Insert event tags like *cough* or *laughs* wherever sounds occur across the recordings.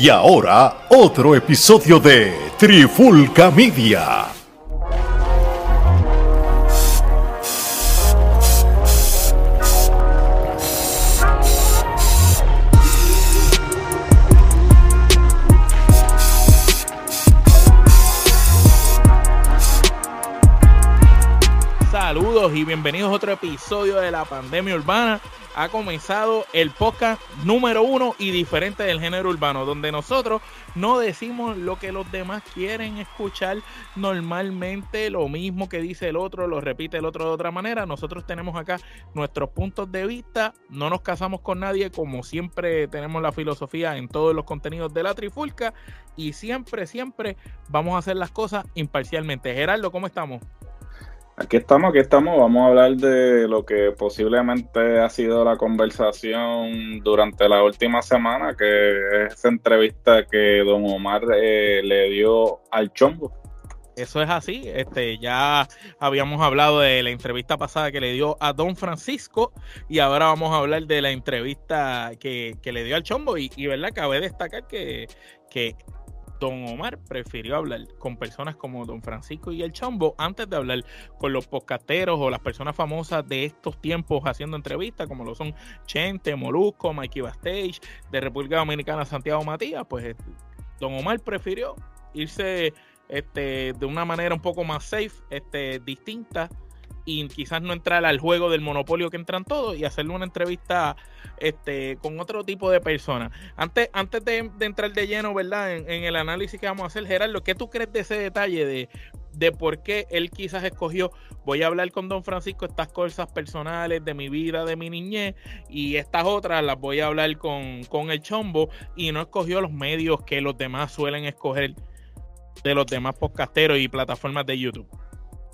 Y ahora, otro episodio de Trifulca Media. Saludos y bienvenidos a otro episodio de la pandemia urbana ha comenzado el podcast número uno y diferente del género urbano, donde nosotros no decimos lo que los demás quieren escuchar normalmente, lo mismo que dice el otro, lo repite el otro de otra manera. Nosotros tenemos acá nuestros puntos de vista, no nos casamos con nadie, como siempre tenemos la filosofía en todos los contenidos de la Trifulca, y siempre, siempre vamos a hacer las cosas imparcialmente. Gerardo, ¿cómo estamos? Aquí estamos, aquí estamos. Vamos a hablar de lo que posiblemente ha sido la conversación durante la última semana, que es esa entrevista que don Omar eh, le dio al chongo. Eso es así. Este, ya habíamos hablado de la entrevista pasada que le dio a Don Francisco y ahora vamos a hablar de la entrevista que, le dio al Chombo. Y, y verdad, cabe destacar que, que Don Omar prefirió hablar con personas como Don Francisco y el Chambo antes de hablar con los podcasteros o las personas famosas de estos tiempos haciendo entrevistas, como lo son Chente, Molusco, Mikey Bastage, de República Dominicana, Santiago Matías. Pues Don Omar prefirió irse este, de una manera un poco más safe, este, distinta y quizás no entrar al juego del monopolio que entran todos y hacerle una entrevista este, con otro tipo de personas. Antes, antes de, entrar de lleno, ¿verdad? En, el análisis que vamos a hacer, Gerardo, ¿qué tú crees de ese detalle de, de por qué él quizás escogió, voy a hablar con don Francisco estas cosas personales de mi vida, de mi niñez, y estas otras las voy a hablar con, con el chombo, y no escogió los medios que los demás suelen escoger de los demás podcasteros y plataformas de YouTube?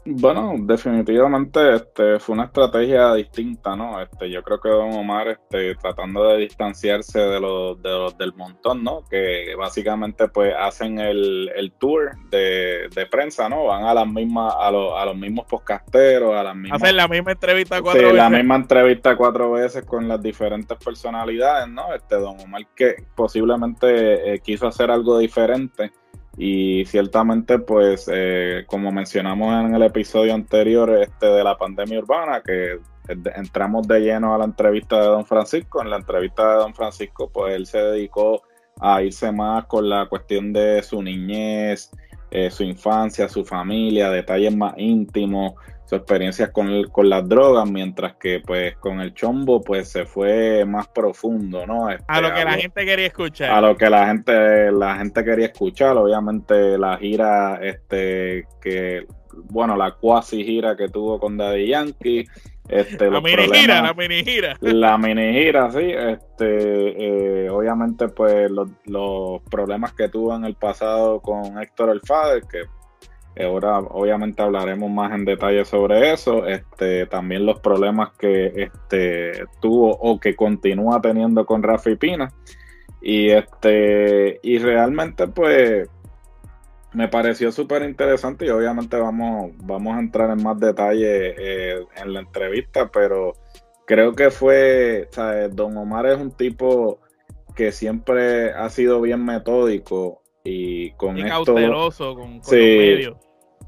Bueno, definitivamente este, fue una estrategia distinta, ¿no? Este, yo creo que Don Omar, este, tratando de distanciarse de los, de los del montón, ¿no? Que básicamente pues hacen el, el tour de, de, prensa, ¿no? Van a las mismas, a, los, a los mismos podcasteros, a las mismas. Hacen la misma entrevista cuatro sí, veces. la misma entrevista cuatro veces con las diferentes personalidades, ¿no? Este Don Omar que posiblemente eh, quiso hacer algo diferente y ciertamente, pues, eh, como mencionamos en el episodio anterior este, de la pandemia urbana, que entramos de lleno a la entrevista de Don Francisco. En la entrevista de Don Francisco, pues él se dedicó a irse más con la cuestión de su niñez, eh, su infancia, su familia, detalles más íntimos, su experiencia con, con las drogas, mientras que pues con el chombo pues se fue más profundo, ¿no? Este, a lo que la gente quería escuchar. A lo que la gente, la gente quería escuchar, obviamente la gira, este, que, bueno, la cuasi gira que tuvo con Daddy Yankee. Este, la mini gira, la mini gira. La mini gira, sí. Este, eh, obviamente, pues los, los problemas que tuvo en el pasado con Héctor El Fader, que Ahora obviamente hablaremos más en detalle sobre eso. Este, también los problemas que este, tuvo o que continúa teniendo con Rafi Pina. Y este, y realmente pues me pareció súper interesante y obviamente vamos, vamos a entrar en más detalle eh, en la entrevista, pero creo que fue, Don Omar es un tipo que siempre ha sido bien metódico y con y cauteloso con, con los medios.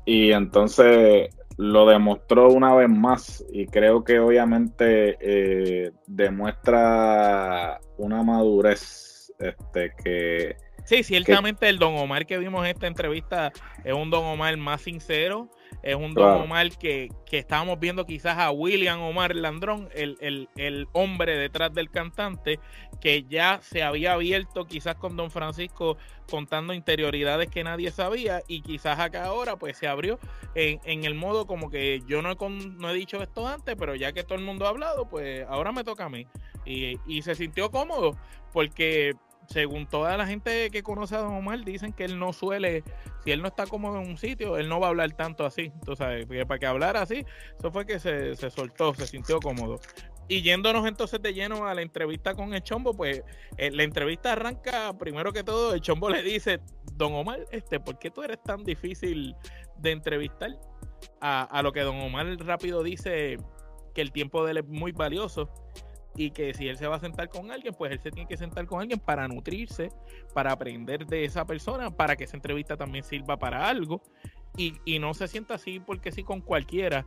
Y entonces lo demostró una vez más y creo que obviamente eh, demuestra una madurez este que sí ciertamente el Don Omar que vimos en esta entrevista es un Don Omar más sincero es un Don Omar que, que, estábamos viendo quizás a William Omar Landrón, el, el, el, hombre detrás del cantante, que ya se había abierto quizás con Don Francisco contando interioridades que nadie sabía y quizás acá ahora pues se abrió en, en el modo como que yo no he, no he dicho esto antes, pero ya que todo el mundo ha hablado, pues ahora me toca a mí. Y, y se sintió cómodo porque según toda la gente que conoce a Don Omar, dicen que él no suele, si él no está cómodo en un sitio, él no va a hablar tanto así. Tú sabes, para que hablara así, eso fue que se, soltó, se sintió cómodo. Y yéndonos entonces de lleno a la entrevista con el Chombo, pues eh, la entrevista arranca primero que todo, el Chombo le dice, Don Omar, este, ¿por qué tú eres tan difícil de entrevistar? A, a lo que Don Omar rápido dice que el tiempo de él es muy valioso y que si él se va a sentar con alguien, pues él se tiene que sentar con alguien para nutrirse, para aprender de esa persona, para que esa entrevista también sirva para algo y, y no se sienta así porque sí con cualquiera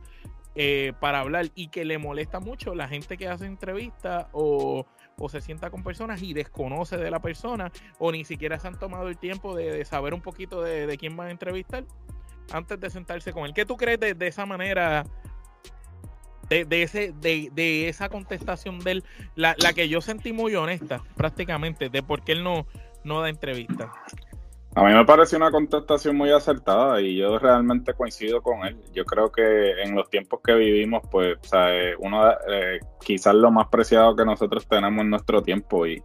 eh, para hablar y que le molesta mucho la gente que hace entrevistas o, o, se sienta con personas y desconoce de la persona o ni siquiera se han tomado el tiempo de, saber un poquito de, de, quién va a entrevistar antes de sentarse con él. ¿Qué tú crees de, de esa manera? De, de, ese, de, de, esa contestación de él, la, la, que yo sentí muy honesta, prácticamente, de por qué él no, no da entrevista. A mí me parece una contestación muy acertada y yo realmente coincido con él. Yo creo que en los tiempos que vivimos, pues, o sea, uno, eh, quizás lo más preciado que nosotros tenemos en nuestro tiempo y,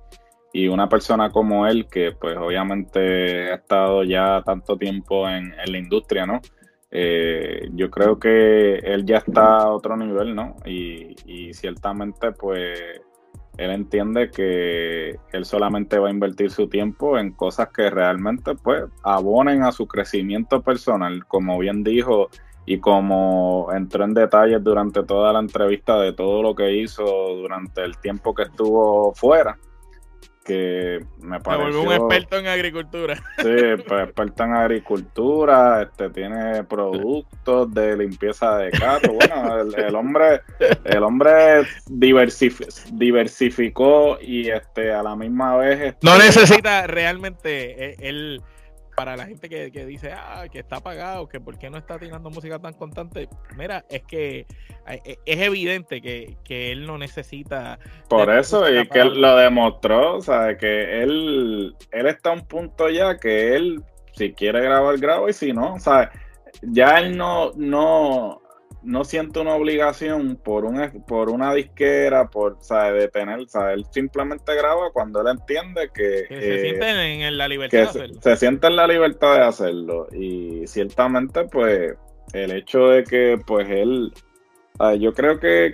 y, una persona como él, que pues obviamente ha estado ya tanto tiempo en, en la industria, ¿no? Eh, yo creo que él ya está a otro nivel, ¿no? Y, y ciertamente, pues, él entiende que él solamente va a invertir su tiempo en cosas que realmente pues abonen a su crecimiento personal, como bien dijo y como entró en detalles durante toda la entrevista de todo lo que hizo durante el tiempo que estuvo fuera que me pareció... un experto en agricultura. *laughs* Sí, pues, experto en agricultura, este, tiene productos de limpieza de carro. Bueno, el, hombre, el hombre diversificó y este a la misma vez... Este, no necesita *laughs* realmente, eh, él para la gente que, que, dice, ah, que está apagado, que por qué no está tirando música tan constante, mira, es que e, es evidente que, que él no necesita... Por eso, y que él lo demostró, o sea, que él, él está a un punto ya que él, si quiere grabar, graba, y si no, o sea, ya él no, no, no siento una obligación por una, por una disquera, por ¿sabe? de tener, él simplemente graba cuando él entiende que, se siente en, la libertad de hacerlo. Se, siente en la libertad de hacerlo. Y ciertamente, pues, el hecho de que, pues, él, yo creo que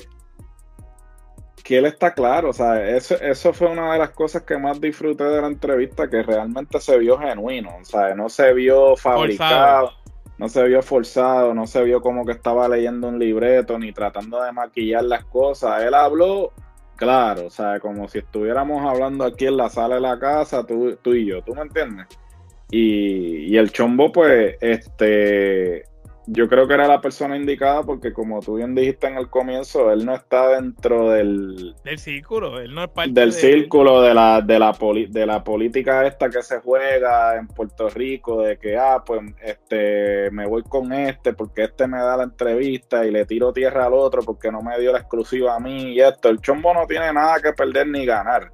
que él está claro, o sea, eso, eso fue una de las cosas que más disfruté de la entrevista, que realmente se vio genuino, o sea, no se vio fabricado no se vio forzado, no se vio como que estaba leyendo un libreto ni tratando de maquillar las cosas. Él habló claro, o sea, como si estuviéramos hablando aquí en la sala de la casa, tú, tú y yo, ¿tú me entiendes? Y, y el chombo, pues, este, yo creo que era la persona indicada porque como tú bien dijiste en el comienzo, él no está dentro del... Del círculo, él no es parte del círculo de la, de, la de la política esta que se juega en Puerto Rico, de que, ah, pues, este, me voy con este porque este me da la entrevista y le tiro tierra al otro porque no me dio la exclusiva a mí y esto. El chombo no tiene nada que perder ni ganar.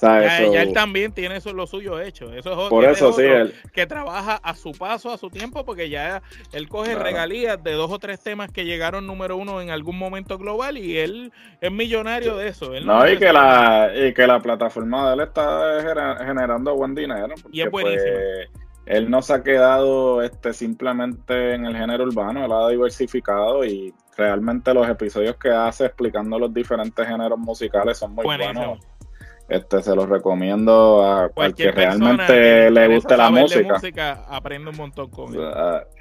Ya, él también tiene eso lo suyo hecho. Eso es Por eso, sí, que trabaja a su paso, a su tiempo, porque ya él coge regalías de dos o tres temas que llegaron número uno en algún momento global y él es millonario de eso. no, y, que la, y que la plataforma de él está generando buen dinero. y es buenísimo. Pues, él no se ha quedado este, simplemente en el género urbano, él ha diversificado y realmente los episodios que hace explicando los diferentes géneros musicales son muy buenos este se los recomiendo a cualquier que realmente le guste la música. música. Aprende un montón con él.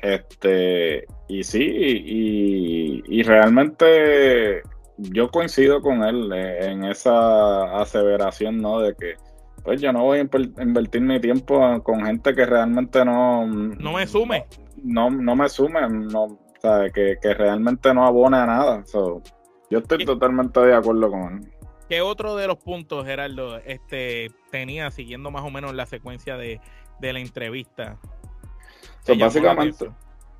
Este, y sí, y, y, realmente yo coincido con él en esa aseveración, ¿no? De que pues yo no voy a invertir mi tiempo con gente que realmente no... No me sume. No, no me sume, no, o sea, que, que realmente no abone a nada. yo estoy totalmente de acuerdo con él. ¿Qué otro de los puntos, Gerardo, este, tenía siguiendo más o menos la secuencia de, la entrevista? básicamente,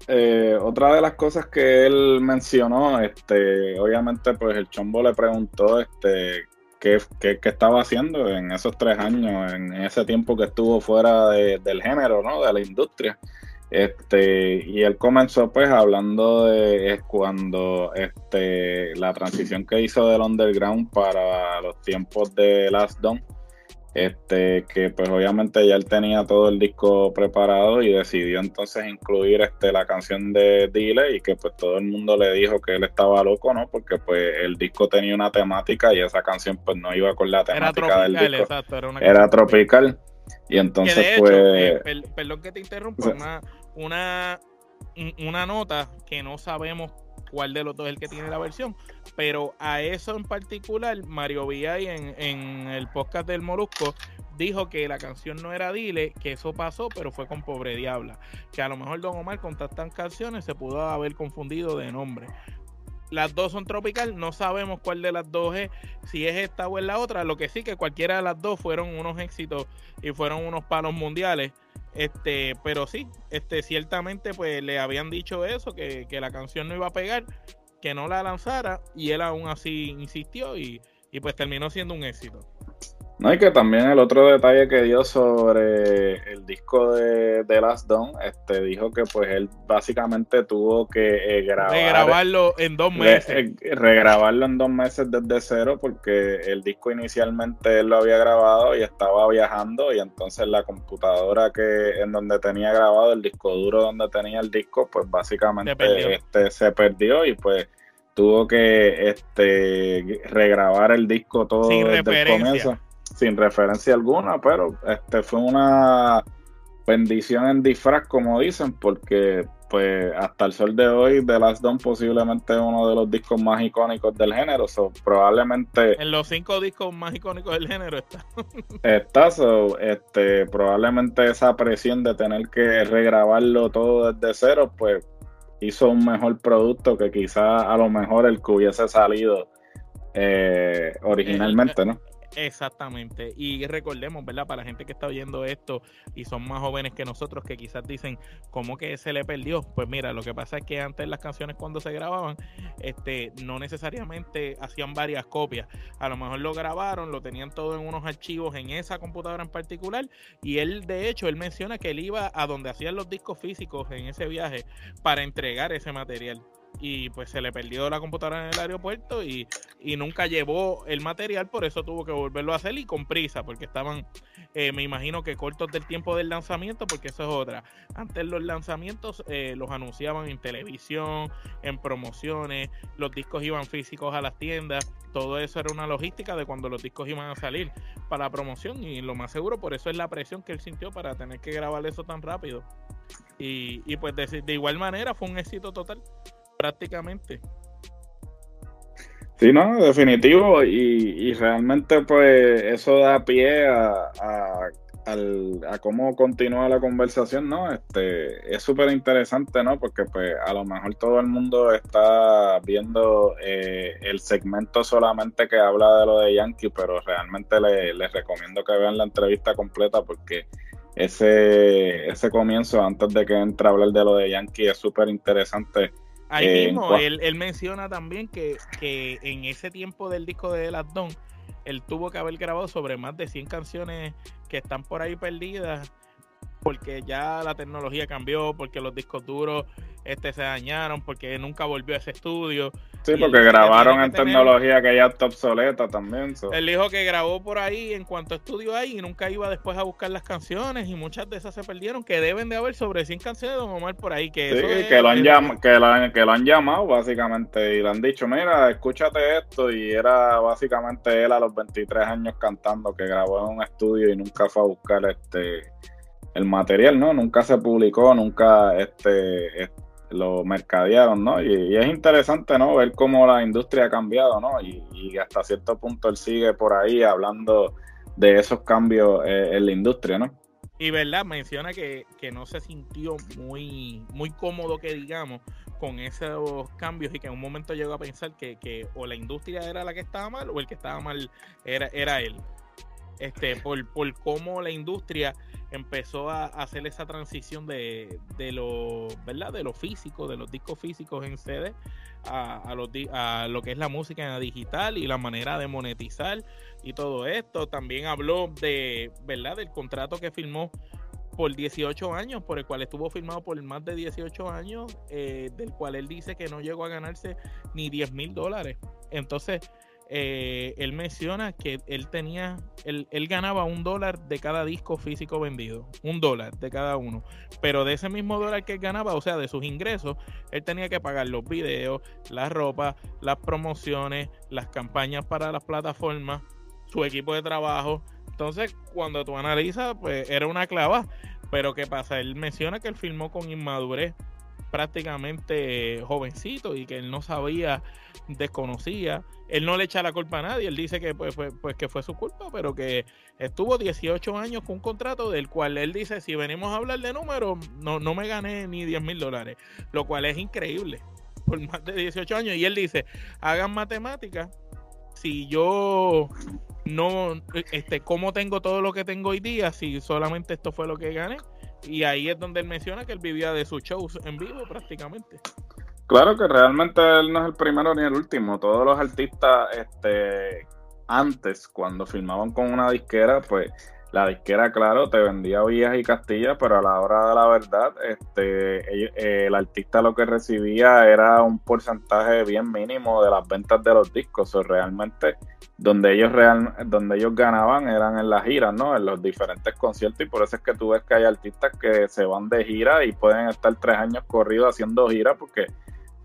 eh, otra de las cosas que él mencionó, este, obviamente, pues el Chombo le preguntó este, qué, qué, estaba haciendo en esos tres años, en ese tiempo que estuvo fuera del género, ¿no? De la industria. Este, y él comenzó pues hablando de es cuando este, la transición que hizo del underground para los tiempos de Last Dawn, este, que pues obviamente ya él tenía todo el disco preparado y decidió entonces incluir este, la canción de Dile y que pues todo el mundo le dijo que él estaba loco, ¿no? Porque pues el disco tenía una temática y esa canción pues no iba con la temática del disco. era, tropical. Y entonces, pues. Eh, perdón que te interrumpa, una, una, una nota que no sabemos cuál de los dos es el que tiene la versión. Pero a eso en particular, Mario Villay en, en el podcast del Molusco dijo que la canción no era Dile, que eso pasó, pero fue con Pobre Diabla. Que a lo mejor Don Omar con tantas canciones se pudo haber confundido de nombre. Las dos son tropical, no sabemos cuál de las dos es, si es esta o es la otra. Lo que sí que cualquiera de las dos fueron unos éxitos y fueron unos palos mundiales. Este, pero sí, este, ciertamente pues le habían dicho eso, que, que la canción no iba a pegar, que no la lanzara, y él aún así insistió y, y pues terminó siendo un éxito. No, y que también el otro detalle que dio sobre el disco de, The Last Dawn, este, dijo que pues él básicamente tuvo que eh, grabar, regrabarlo en dos meses. Eh, regrabarlo en dos meses desde cero porque el disco inicialmente él lo había grabado y estaba viajando y entonces la computadora que en donde tenía grabado el disco duro donde tenía el disco pues básicamente se este, se perdió y pues tuvo que este regrabar el disco todo desde el comienzo sin referencia alguna, pero este fue una bendición en disfraz, como dicen, porque pues hasta el sol de hoy The Last Dawn posiblemente es uno de los discos más icónicos del género, so, probablemente en los cinco discos más icónicos del género está. *laughs* está, so, este, probablemente esa presión de tener que regrabarlo todo desde cero, pues hizo un mejor producto que quizá a lo mejor el que hubiese salido eh, originalmente, ¿no? Exactamente. Y recordemos, ¿verdad? Para la gente que está oyendo esto y son más jóvenes que nosotros que quizás dicen, ¿cómo que se le perdió? Pues mira, lo que pasa es que antes las canciones cuando se grababan, este, no necesariamente hacían varias copias. A lo mejor lo grabaron, lo tenían todo en unos archivos en esa computadora en particular. Y él, de hecho, él menciona que él iba a donde hacían los discos físicos en ese viaje para entregar ese material y pues se le perdió la computadora en el aeropuerto y, nunca llevó el material, por eso tuvo que volverlo a hacer y con prisa, porque estaban, eh, me imagino que cortos del tiempo del lanzamiento, porque eso es otra. Antes los lanzamientos eh, los anunciaban en televisión, en promociones, los discos iban físicos a las tiendas, todo eso era una logística de cuando los discos iban a salir para la promoción y lo más seguro por eso es la presión que él sintió para tener que grabar eso tan rápido. Y, y pues de, de igual manera fue un éxito total prácticamente. Sí, no, definitivo. Y, realmente, pues, eso da pie a, a, cómo continúa la conversación, ¿no? Este, es súper interesante, ¿no? Porque, pues, a lo mejor todo el mundo está viendo eh, el segmento solamente que habla de lo de Yankee, pero realmente les recomiendo que vean la entrevista completa porque ese, ese comienzo, antes de que entre a hablar de lo de Yankee, es súper interesante Ahí eh, mismo, él, él, menciona también que, que, en ese tiempo del disco de Las Don, él tuvo que haber grabado sobre más de 100 canciones que están por ahí perdidas, porque ya la tecnología cambió, porque los discos duros este, se dañaron, porque nunca volvió a ese estudio. Sí, porque grabaron en tecnología que ya está obsoleta también. Él dijo que grabó por ahí en cuanto a estudio ahí y nunca iba después a buscar las canciones y muchas de esas se perdieron, que deben de haber sobre 100 canciones de Don Omar por ahí. Que sí, que, lo han que, lo, que lo han llamado básicamente y le han dicho, mira, escúchate esto y era básicamente él a los 23 años cantando que grabó en un estudio y nunca fue a buscar este el material, ¿no? Nunca se publicó, nunca este lo mercadearon, ¿no? Y, es interesante, ¿no? Ver cómo la industria ha cambiado, ¿no? Y, hasta cierto punto él sigue por ahí hablando de esos cambios eh, en la industria, ¿no? Y verdad, menciona que, no se sintió muy, muy cómodo, que digamos, con esos cambios y que en un momento llegó a pensar que, que o la industria era la que estaba mal o el que estaba mal era, era él. Este, por, por cómo la industria empezó a hacer esa transición de, de lo, ¿verdad? De lo físico, de los discos físicos en CD a, a, a lo que es la música digital y la manera de monetizar y todo esto. También habló de, ¿verdad? Del contrato que firmó por 18 años, por el cual estuvo firmado por más de 18 años, eh, del cual él dice que no llegó a ganarse ni 10 mil dólares. Entonces, eh, él menciona que él tenía, él, ganaba un dólar de cada disco físico vendido, un dólar de cada uno, pero de ese mismo dólar que él ganaba, o sea, de sus ingresos, él tenía que pagar los videos, la ropa, las promociones, las campañas para las plataformas, su equipo de trabajo. Entonces, cuando tú analizas, pues era una clava, pero ¿qué pasa? Él menciona que él filmó con inmadurez prácticamente jovencito y que él no sabía, desconocía. Él no le echa la culpa a nadie, él dice que pues, pues, pues, que fue su culpa, pero que estuvo 18 años con un contrato del cual él dice, si venimos a hablar de números, no, no me gané ni 10 mil dólares, lo cual es increíble, por más de 18 años. Y él dice, hagan matemáticas, si yo no, este, ¿cómo tengo todo lo que tengo hoy día si solamente esto fue lo que gané? Y ahí es donde él menciona que él vivía de sus shows en vivo prácticamente. Claro que realmente él no es el primero ni el último. Todos los artistas, este, antes, cuando filmaban con una disquera, pues la disquera, claro, te vendía villas y castillas, pero a la hora de la verdad, este, el artista lo que recibía era un porcentaje bien mínimo de las ventas de los discos. O realmente, donde ellos real, donde ellos ganaban eran en las giras, ¿no? En los diferentes conciertos, y por eso es que tú ves que hay artistas que se van de gira y pueden estar tres años corridos haciendo giras porque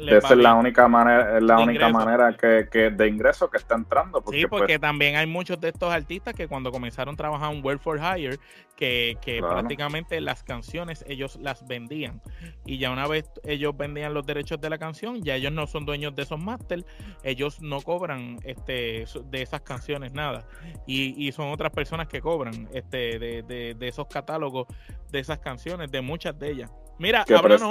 esa es la única manera, es la única manera que, que, de ingreso que está entrando. Porque, sí, porque pues, también hay muchos de estos artistas que cuando comenzaron a trabajar en World for Hire, que, que prácticamente las canciones ellos las vendían. Y ya una vez ellos vendían los derechos de la canción, ya ellos no son dueños de esos máster, ellos no cobran este de esas canciones nada. Y, y son otras personas que cobran este de, de, de esos catálogos de esas canciones, de muchas de ellas. Mira,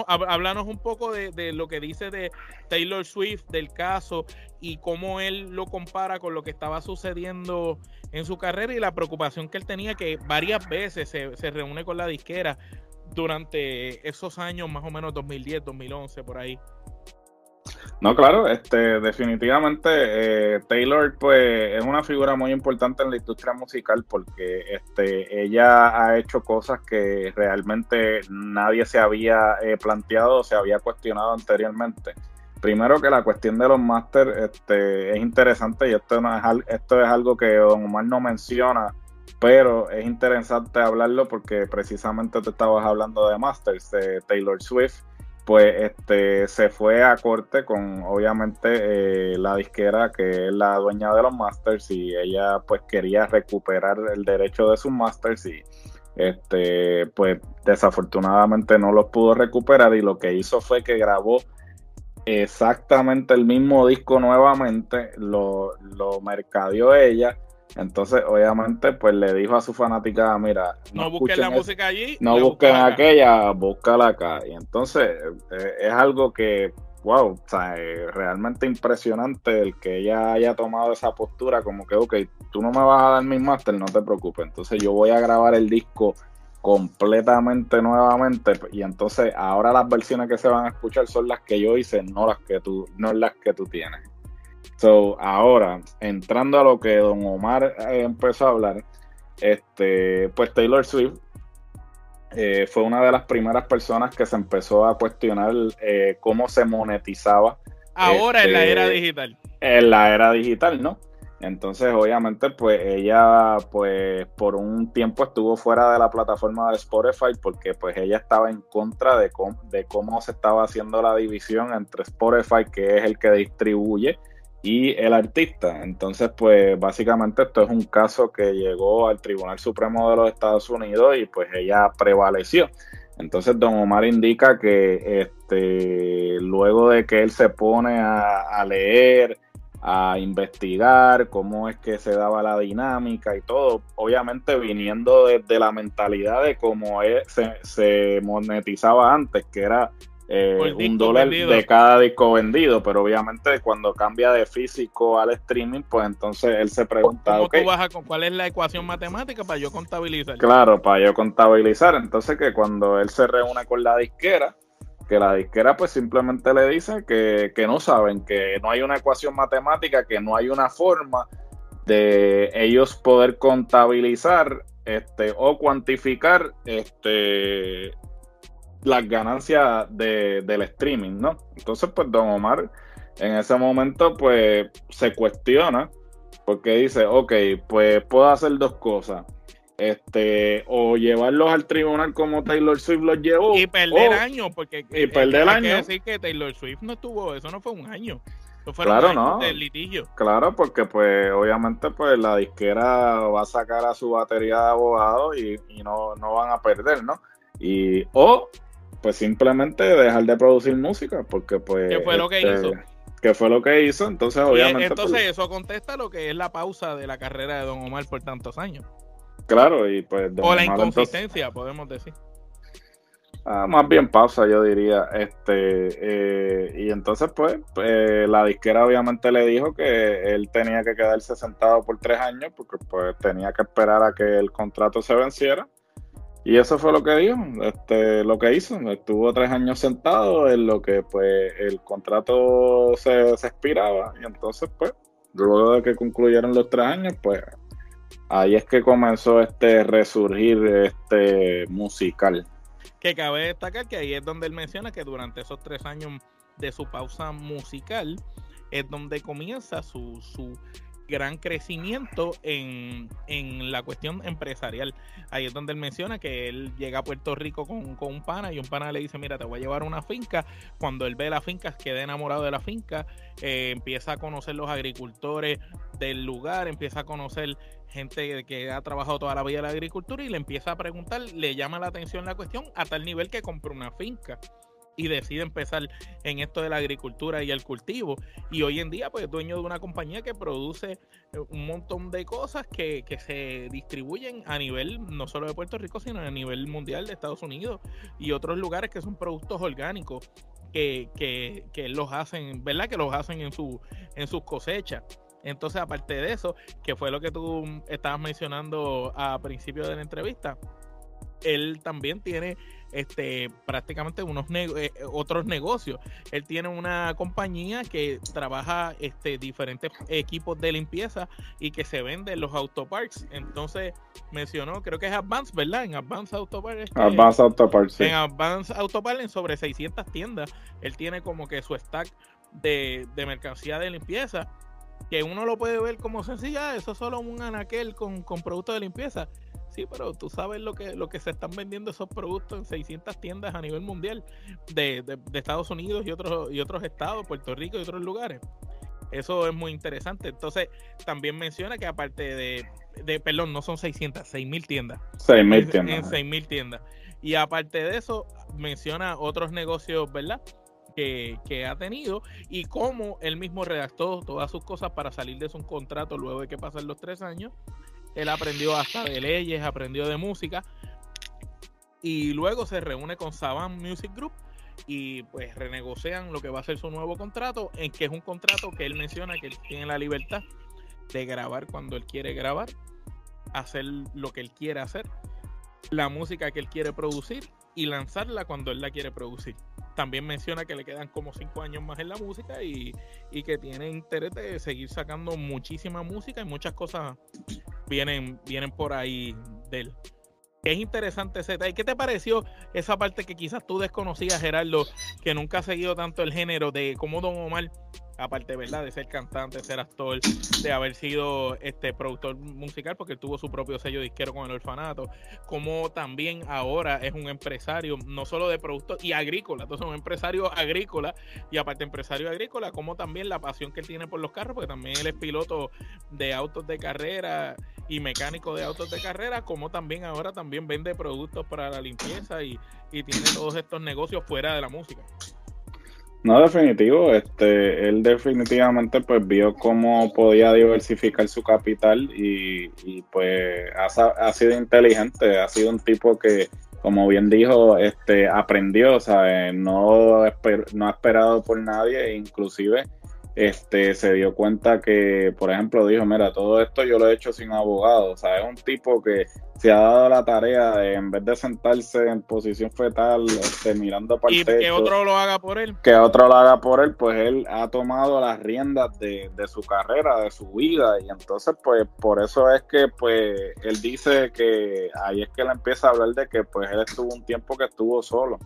háblanos, un poco de, lo que dice de Taylor Swift, del caso y cómo él lo compara con lo que estaba sucediendo en su carrera y la preocupación que él tenía que varias veces se, se reúne con la disquera durante esos años, más o menos 2010, 2011, por ahí. No, claro, este, definitivamente eh, Taylor pues es una figura muy importante en la industria musical porque este, ella ha hecho cosas que realmente nadie se había eh, planteado o se había cuestionado anteriormente. Primero que la cuestión de los máster este, es interesante y esto, no es, esto es algo que Don Omar no menciona, pero es interesante hablarlo porque precisamente te estabas hablando de masters, de Taylor Swift pues este se fue a corte con obviamente eh, la disquera que es la dueña de los masters y ella pues quería recuperar el derecho de sus masters y este pues desafortunadamente no los pudo recuperar y lo que hizo fue que grabó exactamente el mismo disco nuevamente lo, lo mercadeó ella entonces, obviamente, pues le dijo a su fanática, mira, no, busquen la música allí, no busquen aquella, búscala acá. Y entonces eh, es algo que, wow, o sea, realmente impresionante el que ella haya tomado esa postura, como que, ok, tú no me vas a dar mi máster, no te preocupes. Entonces yo voy a grabar el disco completamente nuevamente y entonces ahora las versiones que se van a escuchar son las que yo hice, no las que tú, no las que tú tienes. So, ahora, entrando a lo que don Omar eh, empezó a hablar, este, pues Taylor Swift eh, fue una de las primeras personas que se empezó a cuestionar eh, cómo se monetizaba. Ahora en la era este, digital. En la era digital, ¿no? Entonces, obviamente, pues ella, pues por un tiempo estuvo fuera de la plataforma de Spotify porque pues ella estaba en contra de de cómo se estaba haciendo la división entre Spotify, que es el que distribuye, y el artista. Entonces, pues básicamente esto es un caso que llegó al Tribunal Supremo de los Estados Unidos y pues ella prevaleció. Entonces, don Omar indica que este, luego de que él se pone a, leer, a investigar cómo es que se daba la dinámica y todo, obviamente viniendo desde la mentalidad de cómo se, se monetizaba antes, que era eh, un dólar de cada disco vendido, pero obviamente cuando cambia de físico al streaming, pues entonces él se pregunta, ¿cuál es la ecuación matemática para yo contabilizar? Claro, para yo contabilizar. Entonces que cuando él se reúne con la disquera, que la disquera pues simplemente le dice que, que no saben, que no hay una ecuación matemática, que no hay una forma de ellos poder contabilizar este o cuantificar este las ganancias de, del streaming, ¿no? Entonces, pues Don Omar en ese momento, pues se cuestiona porque dice, ok, pues puedo hacer dos cosas. Este, o llevarlos al tribunal como Taylor Swift los llevó. Y perder años, porque y perder hay años. que decir que Taylor Swift no tuvo, eso no fue un año. Eso fue claro, no. del litigio. Claro, porque pues obviamente pues la disquera va a sacar a su batería de abogados y, y no, no van a perder, ¿no? Y, o pues simplemente dejar de producir música, porque pues... ¿Qué fue lo que este, hizo? Que fue lo que hizo, entonces obviamente... entonces pues, eso contesta lo que es la pausa de la carrera de Don Omar por tantos años. claro, y pues... Don O la Omar, entonces- inconsistencia, podemos decir. Ah, más bien pausa, yo diría. Este, eh, y entonces, pues, eh, la disquera obviamente le dijo que él tenía que quedarse sentado por tres años porque pues tenía que esperar a que el contrato se venciera. Y eso fue lo que dijo, este, lo que hizo. Estuvo tres años sentado en lo que pues el contrato se, se expiraba. Y entonces, pues, luego de que concluyeron los tres años, pues ahí es que comenzó este resurgir este musical. Que cabe destacar que ahí es donde él menciona que durante esos tres años de su pausa musical es donde comienza su, su gran crecimiento en, en la cuestión empresarial. Ahí es donde él menciona que él llega a Puerto Rico con, con un pana y un pana le dice, mira, te voy a llevar una finca. Cuando él ve la finca, queda enamorado de la finca, eh, empieza a conocer los agricultores del lugar, empieza a conocer gente que ha trabajado toda la vida en la agricultura y le empieza a preguntar, le llama la atención la cuestión a tal nivel que compra una finca y decide empezar en esto de la agricultura y el cultivo. Y hoy en día, pues es dueño de una compañía que produce eh, un montón de cosas que, que se distribuyen a nivel no solo de Puerto Rico, sino a nivel mundial de Estados Unidos y otros lugares que son productos orgánicos que, que, que los hacen, ¿verdad? Que los hacen en, su, en sus cosechas. Entonces, aparte de eso, que fue lo que tú estabas mencionando a principio de la entrevista, él también tiene este prácticamente unos eh, otros negocios. Él tiene una compañía que trabaja este diferentes equipos de limpieza y que se vende en los autoparks. Entonces mencionó, creo que es Advance, ¿verdad? En Advance Autopark. este, Advance Auto Parts, sí. en Advance Autopart en sobre 600 tiendas. Él tiene como que su stack de, de mercancía de limpieza. Que uno lo puede ver como sencilla, eso es solo un anaquel con, con productos de limpieza. Sí, pero tú sabes lo que, lo que se están vendiendo esos productos en 600 tiendas a nivel mundial de, de- de Estados Unidos y otros, y otros estados, Puerto Rico y otros lugares. Eso es muy interesante. Entonces, también menciona que aparte de, de perdón, no son 600, 6.000 tiendas. 6.000 En- En tiendas. 6.000 tiendas. Y aparte de eso, menciona otros negocios, ¿verdad? Que, que ha tenido y cómo él mismo redactó todas sus cosas para salir de su contrato luego de que pasan los tres años. Él aprendió hasta de leyes, aprendió de música y luego se reúne con Saban Music Group y pues renegocian lo que va a ser su nuevo contrato, en que es un contrato que él menciona que él tiene la libertad de grabar cuando él quiere grabar, hacer lo que él quiere hacer, la música que él quiere producir y lanzarla cuando él la quiere producir. También menciona que le quedan como cinco años más en la música y, y que tiene interés de seguir sacando muchísima música y muchas cosas vienen, vienen por ahí de él. Es interesante ese detalle. ¿Qué te pareció esa parte que quizás tú desconocías, Gerardo, que nunca ha seguido tanto el género de cómo Don Omar, aparte ¿verdad? de ser cantante, ser actor, de haber sido este productor musical, porque él tuvo su propio sello disquero con el orfanato, como también ahora es un empresario, no solo de productos y agrícola, entonces un empresario agrícola y aparte empresario agrícola, como también la pasión que él tiene por los carros, porque también él es piloto de autos de carrera y mecánico de autos de carrera, como también ahora también vende productos para la limpieza y, y tiene todos estos negocios fuera de la música. No, definitivo, este, él definitivamente pues vio cómo podía diversificar su capital y, y, pues ha, sido inteligente, ha sido un tipo que, como bien dijo, este, aprendió, ¿sabes? No, no ha esperado por nadie, inclusive este, se dio cuenta que, por ejemplo, dijo, mira, todo esto yo lo he hecho sin abogado, o sea, es un tipo que se ha dado la tarea de, en vez de sentarse en posición fetal, este, mirando para Y el que techo, otro lo haga por él. que otro lo haga por él, pues él ha tomado las riendas de, de su carrera, de su vida, y entonces pues por eso es que pues él dice que ahí es que él empieza a hablar de que pues él estuvo un tiempo que estuvo solo.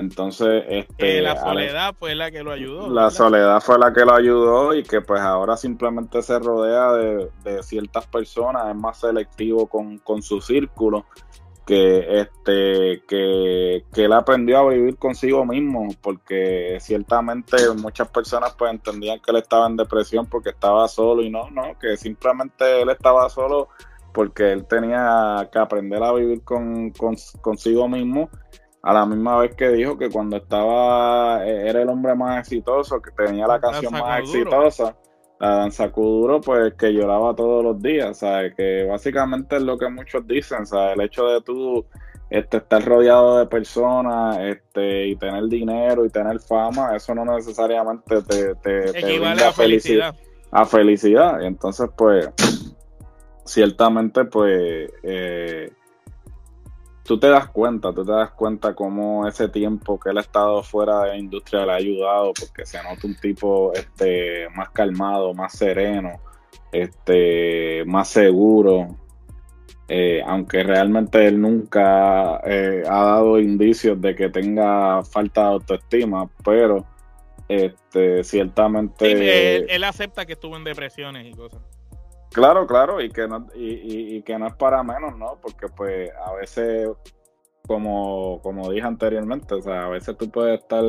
Entonces, este, la soledad fue la que lo ayudó. la ¿verdad? soledad fue la que lo ayudó y que pues ahora simplemente se rodea de, de ciertas personas, es más selectivo con, con su círculo, que este que, que él aprendió a vivir consigo mismo, porque ciertamente muchas personas pues entendían que él estaba en depresión porque estaba solo y no, no, que simplemente él estaba solo porque él tenía que aprender a vivir con, con- consigo mismo a la misma vez que dijo que cuando estaba, eh, era el hombre más exitoso, que tenía la canción más exitosa, la danza Kuduro, pues que lloraba todos los días, ¿sabes? Que básicamente es lo que muchos dicen, ¿sabes? El hecho de tú este, estar rodeado de personas este, y tener dinero y tener fama, eso no necesariamente te, te, equivale a felicidad. A felicidad. Y entonces, pues, ciertamente, pues, eh, tú te das cuenta, tú te das cuenta cómo ese tiempo que él ha estado fuera de la industria le ha ayudado, porque se nota un tipo este, más calmado, más sereno, este, más seguro, eh, aunque realmente él nunca eh, ha dado indicios de que tenga falta de autoestima, pero este, ciertamente... él, acepta que estuvo en depresiones y cosas. Claro, claro, y que no, y, que no es para menos, ¿no? Porque pues a veces, como, como dije anteriormente, o sea, a veces tú puedes estar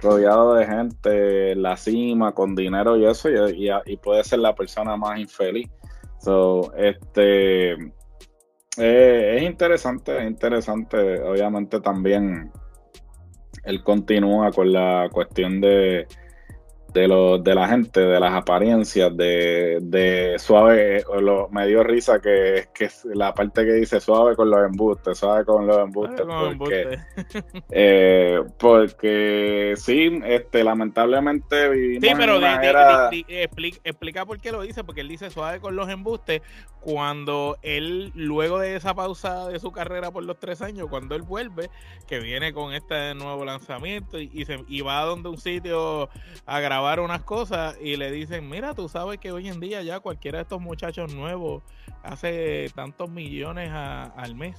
rodeado de gente en la cima, con dinero y eso, y, y, puedes ser la persona más infeliz. So, este eh, es interesante, es interesante. Obviamente también él continúa con la cuestión de de, lo, de la gente, de las apariencias, de, de suave, lo, me dio risa que, que la parte que dice suave con los embustes, suave con los embustes, porque, eh, porque sí, este, lamentablemente vivimos sí, pero en explica, por qué lo dice, porque él dice suave con los embustes, cuando él, luego de esa pausa de su carrera por los tres años, cuando él vuelve, que viene con este nuevo lanzamiento y, y, se, y va a donde un sitio a grabar unas cosas y le dicen, mira, tú sabes que hoy en día ya cualquiera de estos muchachos nuevos hace tantos millones al mes.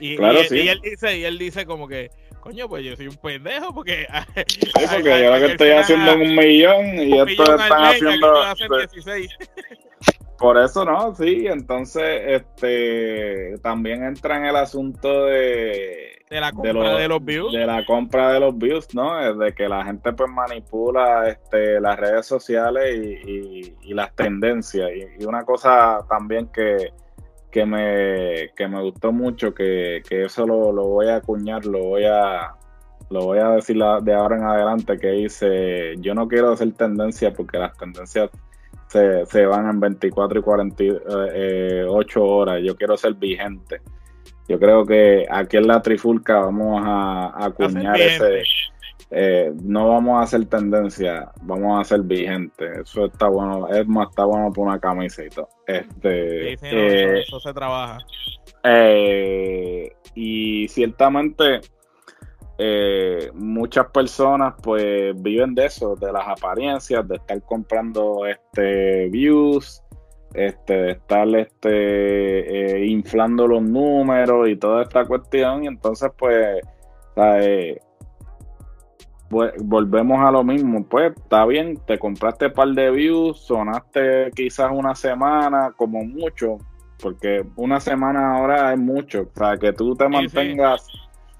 Y, él, dice, y él dice como que, coño, pues yo soy un pendejo porque... *laughs* porque yo lo que estoy haciendo un millón y estos están haciendo... *laughs* Por eso no, sí, entonces este también entra en el asunto de de la compra de los, views. De la compra de los views, ¿no? Es de que la gente pues manipula este, las redes sociales y, las tendencias. Y, una cosa también que, que, me, que me gustó mucho, que, eso lo, voy a acuñar, lo voy a, lo voy a decir de ahora en adelante, que dice, yo no quiero hacer tendencia porque las tendencias se, se van en 24 y 48 eh, horas, yo quiero ser vigente. Yo creo que aquí en la trifulca vamos a acuñar ese. Eh, no vamos a hacer tendencia, vamos a ser vigente. Eso está bueno, es más, está bueno por una camisa y todo. Este, eh, eso, se trabaja. Eh, y ciertamente muchas personas pues viven de eso, de las apariencias, de estar comprando este views, este, de estar este, eh, inflando los números y toda esta cuestión. Y entonces, pues, volvemos a lo mismo. Pues, está bien, te compraste un par de views, sonaste quizás una semana, como mucho, porque una semana ahora es mucho. O sea, que tú te mantengas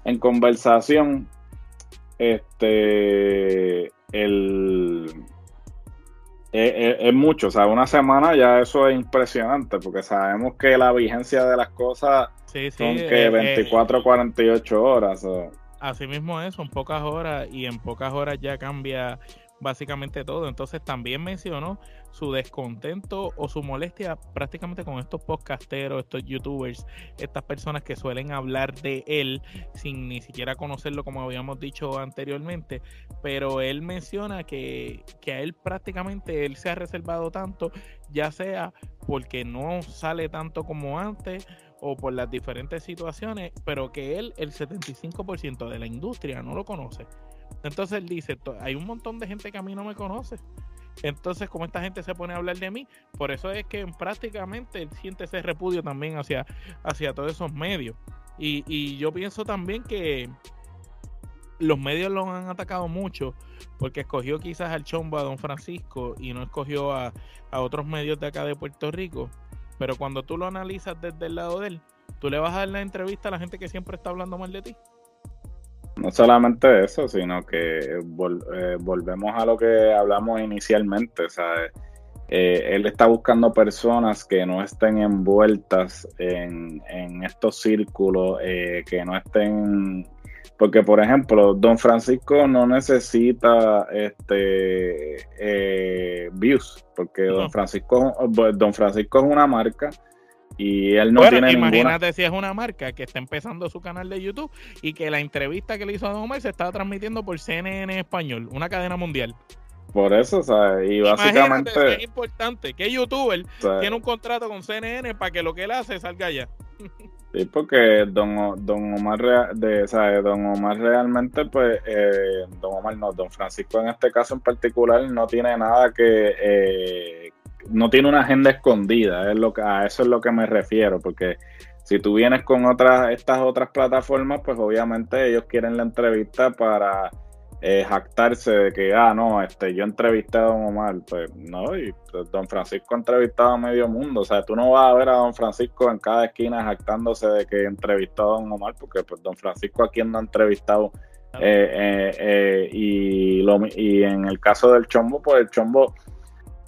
en conversación. Este, el es, mucho, o sea, una semana ya eso es impresionante, porque sabemos que la vigencia de las cosas son que 24 48 horas. Así mismo es, son pocas horas y en pocas horas ya cambia básicamente todo. Entonces también mencionó su descontento o su molestia prácticamente con estos podcasteros, estos youtubers, estas personas que suelen hablar de él sin ni siquiera conocerlo como habíamos dicho anteriormente, pero él menciona que, que a él prácticamente él se ha reservado tanto, ya sea porque no sale tanto como antes o por las diferentes situaciones, pero que él, el 75% de la industria, no lo conoce. Entonces él dice, hay un montón de gente que a mí no me conoce. Entonces, como esta gente se pone a hablar de mí, por eso es que prácticamente él siente ese repudio también hacia, hacia todos esos medios. Y, yo pienso también que los medios lo han atacado mucho porque escogió quizás al chombo a Don Francisco y no escogió a, a otros medios de acá de Puerto Rico. Pero cuando tú lo analizas desde el lado de él, tú le vas a dar la entrevista a la gente que siempre está hablando mal de ti. No solamente eso, sino que eh, volvemos a lo que hablamos inicialmente, eh, él está buscando personas que no estén envueltas en, estos círculos, eh, que no estén, porque por ejemplo, Don Francisco no necesita este eh, views, porque Don Francisco, Don Francisco es una marca y él no tiene imagínate si es una marca que está empezando su canal de YouTube y que la entrevista que le hizo a Don Omar se estaba transmitiendo por CNN Español, una cadena mundial. Por eso, ¿sabes? Y básicamente. es importante que youtuber tiene un contrato con CNN para que lo que él hace salga allá. *laughs* Sí, porque Don, don Omar, de, ¿sabes? Don Omar realmente, pues, eh, Don Omar no, Don Francisco en este caso en particular no tiene nada que, eh, no tiene una agenda escondida, es lo que, a eso es lo que me refiero, porque si tú vienes con otras, estas otras plataformas, pues obviamente ellos quieren la entrevista para eh, jactarse de que, ah, no, este, yo entrevisté a Don Omar, pues no, y pues, Don Francisco ha entrevistado a medio mundo, o sea, tú no vas a ver a Don Francisco en cada esquina jactándose de que entrevistó a Don Omar, porque pues Don Francisco aquí no ha entrevistado, eh, eh, y, lo, y en el caso del Chombo, pues el Chombo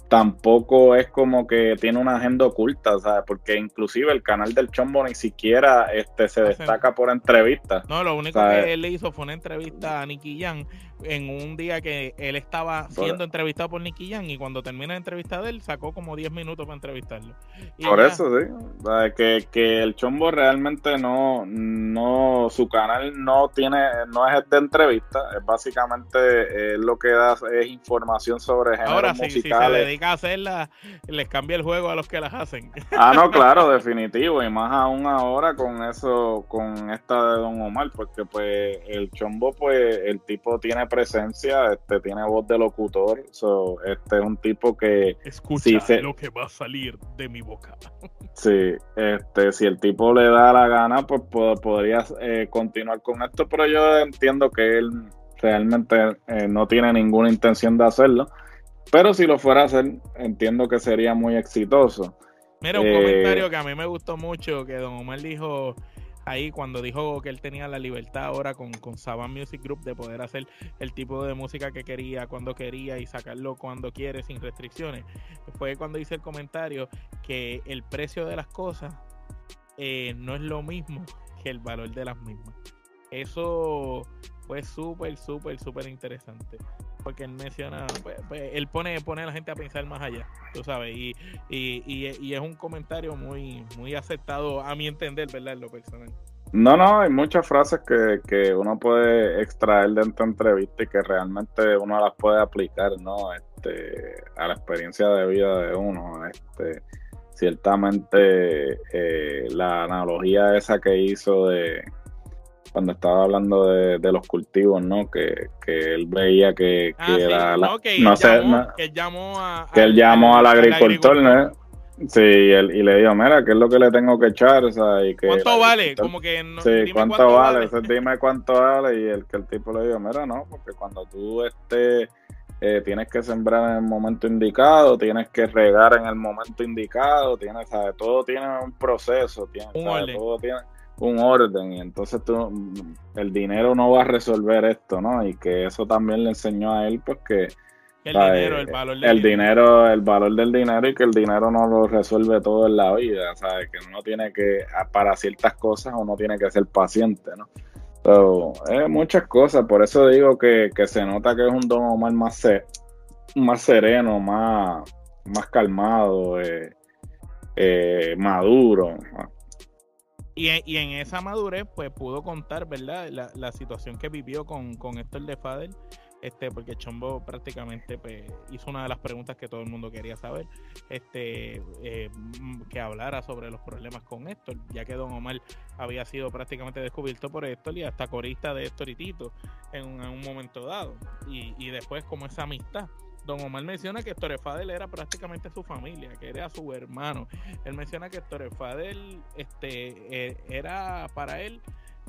tampoco es como que tiene una agenda oculta, ¿sabes? Porque inclusive el canal del Chombo ni siquiera este, se destaca por entrevistas. No, lo único que él le hizo fue una entrevista a Nicky Jan en un día que él estaba siendo entrevistado por Nicky Jan y cuando termina la entrevista de él sacó como 10 minutos para entrevistarlo. por eso, sí. Que, que, el Chombo realmente no, no, su canal no tiene, no es de entrevista, es básicamente eh, lo que da es información sobre géneros Ahora, musicales. Si, se dedica a hacerla, les cambia el juego a los que las hacen. Ah, no, *laughs* claro, definitivo, y más aún ahora con eso, con esta de Don Omar, porque pues el Chombo, pues el tipo tiene presencia, este tiene voz de locutor, so, este es un tipo que escucha lo que va a salir de mi boca. *laughs* Sí, este si el tipo le da la gana, pues podría eh, continuar con esto, pero yo entiendo que él realmente eh, no tiene ninguna intención de hacerlo, pero si lo fuera a hacer, entiendo que sería muy exitoso. Mira, un eh, comentario que a mí me gustó mucho, que Don Omar dijo, ahí cuando dijo que él tenía la libertad ahora con, con Saban Music Group de poder hacer el tipo de música que quería, cuando quería y sacarlo cuando quiere sin restricciones. Fue cuando hice el comentario que el precio de las cosas eh, no es lo mismo que el valor de las mismas. Eso fue súper, súper, súper interesante porque él menciona, pues, pues, él pone, pone a la gente a pensar más allá, tú sabes, y, es un comentario muy, muy aceptado a mi entender, ¿verdad? En lo personal. No, no, hay muchas frases que, que uno puede extraer de esta entrevista y que realmente uno las puede aplicar, ¿no? Este, a la experiencia de vida de uno. Este, ciertamente eh, la analogía esa que hizo de, cuando estaba hablando de, los cultivos, ¿no? Que, él veía que, ah, era la, que no sé, que él llamó a, que él llamó al agricultor, ¿no? Sí, y, él, y le dijo, mira, ¿qué es lo que le tengo que echar? O sea, y que ¿Cuánto vale? Como que no, sí, ¿cuánto, vale? dime cuánto vale. Y el que el tipo le dijo, mira, no, porque cuando tú este, eh, tienes que sembrar en el momento indicado, tienes que regar en el momento indicado, tienes, ¿sabes? Todo tiene un proceso, tiene, todo tiene un orden y entonces tú, el dinero no va a resolver esto, ¿no? Y que eso también le enseñó a él pues que el dinero, el valor del el dinero. el valor del dinero y que el dinero no lo resuelve todo en la vida, ¿sabes? Que uno tiene que, para ciertas cosas uno tiene que ser paciente, ¿no? Pero es muchas cosas, por eso digo que, se nota que es un Don Omar más, más sereno, más, más calmado, eh, eh, maduro. Y, en esa madurez, pues pudo contar, ¿verdad? La, situación que vivió con, con Héctor de Fader, este, porque Chombo prácticamente pues, hizo una de las preguntas que todo el mundo quería saber, este, eh, que hablara sobre los problemas con Héctor, ya que Don Omar había sido prácticamente descubierto por Héctor y hasta corista de Héctor y Tito en un, momento dado. Y, y después como esa amistad. Don Omar menciona que Héctor Fadel era prácticamente su familia, que era su hermano. Él menciona que Héctor Fadel este, eh, era para él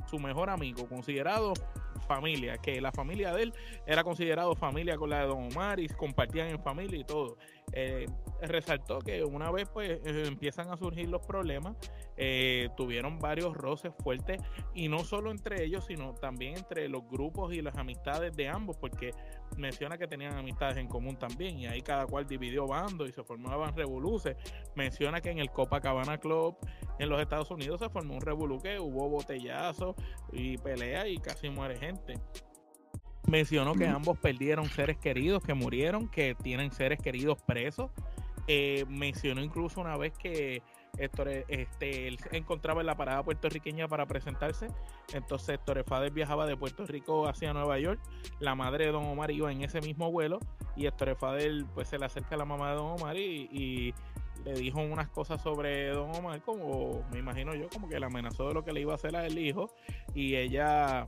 su mejor amigo, considerado familia, que la familia de él era considerado familia con la de Don Omar y compartían en familia y todo. Eh, resaltó que una vez pues eh, empiezan a surgir los problemas, eh, tuvieron varios roces fuertes y no solo entre ellos, sino también entre los grupos y las amistades de ambos, porque menciona que tenían amistades en común también y ahí cada cual dividió bandos y se formaban revoluces. Menciona que en el Copacabana Club en los Estados Unidos se formó un revolú que hubo botellazos y pelea y casi muere gente. Mencionó que ambos perdieron seres queridos, que murieron, que tienen seres queridos presos. Eh, mencionó incluso una vez que Héctor, este, él se encontraba en la parada puertorriqueña para presentarse. Entonces Héctor Fader viajaba de Puerto Rico hacia Nueva York. La madre de Don Omar iba en ese mismo vuelo y Héctor Fader pues se le acerca a la mamá de Don Omar y, le dijo unas cosas sobre Don Omar como me imagino yo como que le amenazó de lo que le iba a hacer a el hijo y ella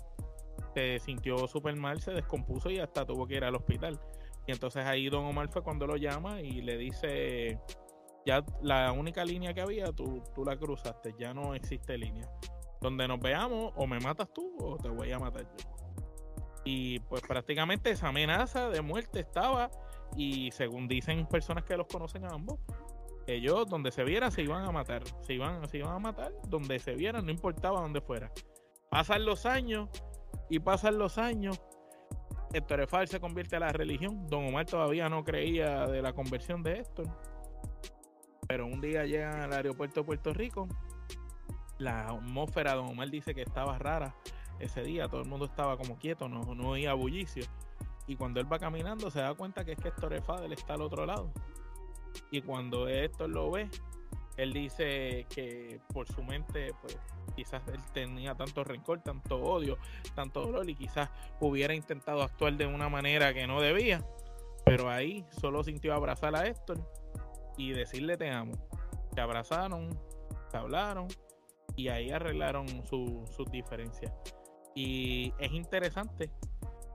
se sintió súper mal, se descompuso y hasta tuvo que ir al hospital. Y entonces ahí Don Omar fue cuando lo llama y le dice, ya la única línea que había, tú, tú la cruzaste, ya no existe línea. Donde nos veamos, o me matas tú o te voy a matar yo. Y pues prácticamente esa amenaza de muerte estaba y según dicen personas que los conocen a ambos, ellos donde se vieran se iban a matar, se iban, se iban a matar donde se vieran, no importaba dónde fuera. Pasan los años y pasan los años. Héctor Efal se convierte a la religión. Don Omar todavía no creía de la conversión de Héctor. Pero un día llegan al aeropuerto de Puerto Rico. La atmósfera, Don Omar dice que estaba rara ese día. Todo el mundo estaba como quieto, no, no oía bullicio. Y cuando él va caminando se da cuenta que es que Héctor Efadel está al otro lado. Y cuando Héctor lo ve, él dice que por su mente, pues quizás él tenía tanto rencor, tanto odio, tanto dolor y quizás hubiera intentado actuar de una manera que no debía. Pero ahí solo sintió abrazar a Héctor y decirle te amo. Se abrazaron, se hablaron y ahí arreglaron sus diferencias. Y es interesante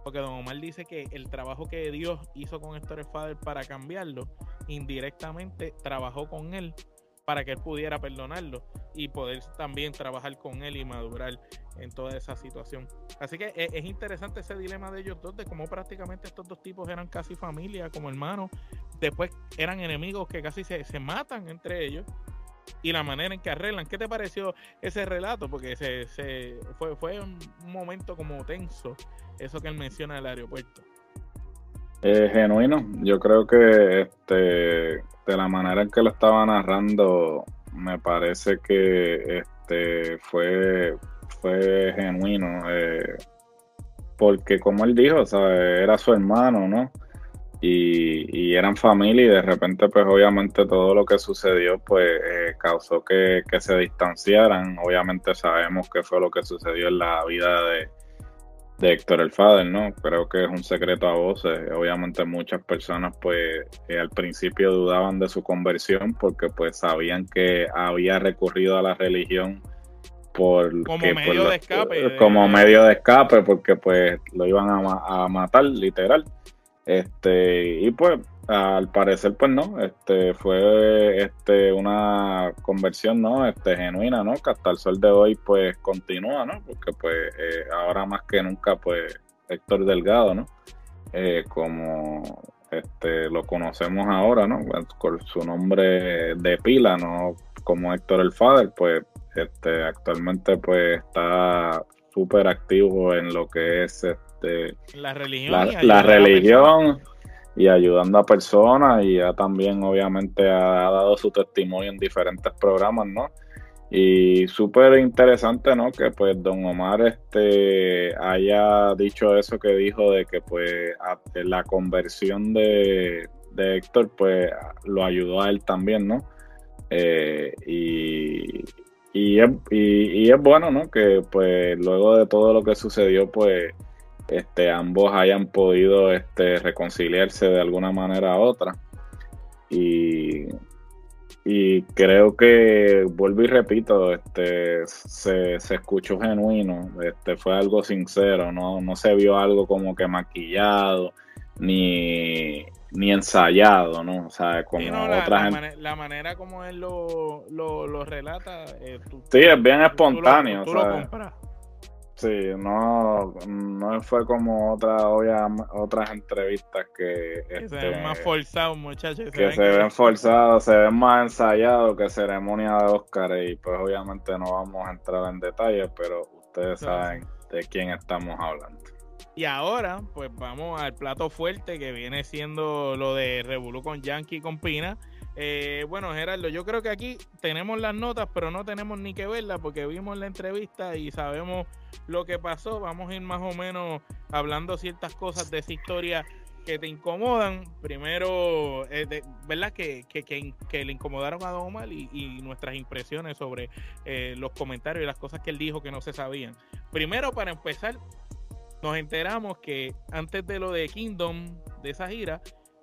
porque Don Omar dice que el trabajo que Dios hizo con Héctor Fader para cambiarlo, indirectamente trabajó con él para que él pudiera perdonarlo y poder también trabajar con él y madurar en toda esa situación. Así que es, interesante ese dilema de ellos dos, de cómo prácticamente estos dos tipos eran casi familia, como hermanos, después eran enemigos que casi se, matan entre ellos y la manera en que arreglan. ¿Qué te pareció ese relato? Porque se, se fue, fue un momento como tenso, eso que él menciona del aeropuerto. Eh, genuino, yo creo que este de la manera en que lo estaba narrando, me parece que este fue, fue genuino. Eh, porque como él dijo, era su hermano, ¿no? Y, eran familia y de repente pues obviamente todo lo que sucedió pues eh, causó que, que, se distanciaran. Obviamente sabemos que fue lo que sucedió en la vida de, de Héctor el Fader, ¿no? Creo que es un secreto a voces. Obviamente muchas personas pues eh, al principio dudaban de su conversión porque pues sabían que había recurrido a la religión por como medio de escape. Como medio de escape porque pues lo iban a, a matar literal. Este, y pues al parecer pues no, este fue este una conversión no, este genuina, ¿no? Que hasta el sol de hoy pues continúa, ¿no? Porque pues eh, ahora más que nunca pues Héctor Delgado, ¿no? Eh, como este lo conocemos ahora, ¿no? Con su nombre de pila, ¿no? Como Héctor el Father, pues este actualmente pues está súper activo en lo que es este la religión, la, religión y ayudando a personas y ya también obviamente ha, dado su testimonio en diferentes programas, ¿no? Y súper interesante, ¿no? Que pues don Omar este haya dicho eso que dijo de que pues la conversión de, de Héctor pues lo ayudó a él también, ¿no? Eh, y, y, es, y, es bueno, ¿no? Que pues luego de todo lo que sucedió pues este, ambos hayan podido este, reconciliarse de alguna manera u otra. Y, y creo que, vuelvo y repito, este, se, escuchó genuino, este, fue algo sincero, no, no se vio algo como que maquillado, ni, ni ensayado, ¿no? O sea, como la, otra gente. la manera como él lo, lo, relata. Eh, sí, es bien espontáneo. Sí, no, no fue como otra, otras entrevistas que... que se ven este, más forzados, muchachos. Que se, ven, forzados, se ven más ensayados que ceremonia de Oscar y pues obviamente no vamos a entrar en detalles, pero ustedes saben de quién estamos hablando. Y ahora, pues vamos al plato fuerte que viene siendo lo de Revolu con Yankee con Pina eh, bueno, Gerardo, yo creo que aquí tenemos las notas, pero no tenemos ni que verlas porque vimos la entrevista y sabemos lo que pasó. Vamos a ir más o menos hablando ciertas cosas de esa historia que te incomodan. Primero, eh, ¿verdad? Que, que, le incomodaron a Don Omar y, nuestras impresiones sobre eh, los comentarios y las cosas que él dijo que no se sabían. Primero, para empezar, nos enteramos que antes de lo de Kingdom, de esa gira,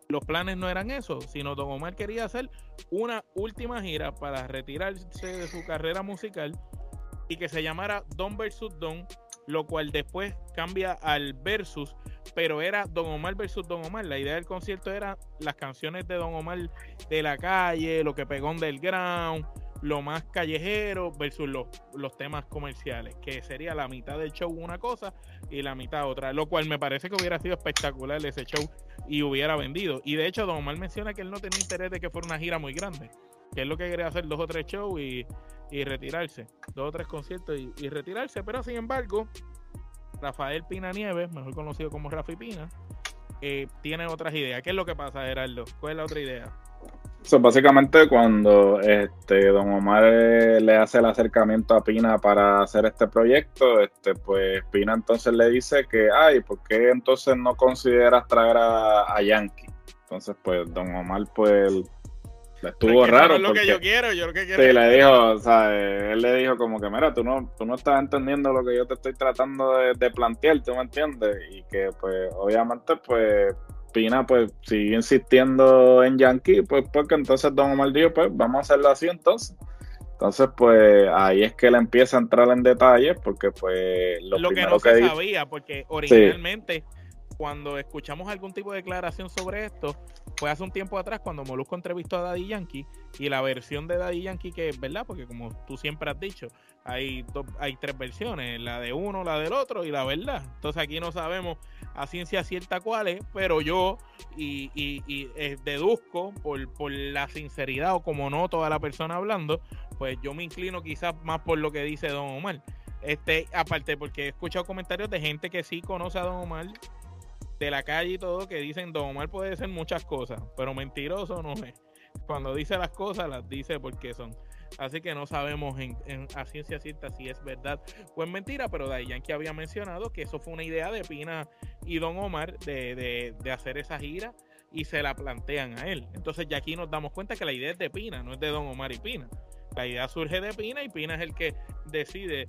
los planes no eran eso, sino Don Omar quería hacer una última gira para retirarse de su carrera musical y que se llamara Don versus Don, lo cual después cambia al versus, pero era Don Omar versus Don Omar. La idea del concierto era las canciones de Don Omar de la calle, lo que pegó del ground, lo más callejero versus los, los temas comerciales, que sería la mitad del show una cosa y la mitad otra, lo cual me parece que hubiera sido espectacular ese show y hubiera vendido. Y de hecho, Don Omar menciona que él no tenía interés de que fuera una gira muy grande, que es lo que quería hacer dos o tres shows y, retirarse, dos o tres conciertos y, retirarse, pero sin embargo, Rafael Pina Nieves, mejor conocido como Rafi Pina, eh, tiene otras ideas. ¿Qué es lo que pasa, Gerardo? ¿Cuál es la otra idea? Básicamente cuando este Don Omar eh, le hace el acercamiento a Pina para hacer este proyecto, este pues Pina entonces le dice que, ay, ¿por qué entonces no consideras traer a, Yankee? Entonces pues Don Omar pues le estuvo raro. Es lo que yo quiero, yo lo que quiero. Sí, le dijo, o sea, él le dijo como que, mira, tú no, tú no estás entendiendo lo que yo te estoy tratando de, de plantear, ¿tú me entiendes? Y que pues obviamente pues Pina pues sigue insistiendo en Yankee, pues porque entonces Don Omar dijo, pues vamos a hacerlo así entonces. Entonces, pues ahí es que él empieza a entrar en detalles, porque pues lo, que no se sabía, porque originalmente cuando escuchamos algún tipo de declaración sobre esto, fue hace un tiempo atrás cuando Molusco entrevistó a Daddy Yankee y la versión de Daddy Yankee que es verdad, porque como tú siempre has dicho, hay, hay tres versiones, la de uno, la del otro y la verdad. Entonces aquí no sabemos a ciencia cierta cuál es, pero yo y, y, eh, deduzco por, por la sinceridad o como no toda la persona hablando, pues yo me inclino quizás más por lo que dice Don Omar. Este, aparte, porque he escuchado comentarios de gente que sí conoce a Don Omar de la calle y todo que dicen Don Omar puede ser muchas cosas, pero mentiroso no es. Cuando dice las cosas, las dice porque son. Así que no sabemos en, a ciencia cierta si es verdad o es mentira, pero Day Yankee había mencionado que eso fue una idea de Pina y Don Omar de, de, hacer esa gira y se la plantean a él. Entonces ya aquí nos damos cuenta que la idea es de Pina, no es de Don Omar y Pina. La idea surge de Pina y Pina es el que decide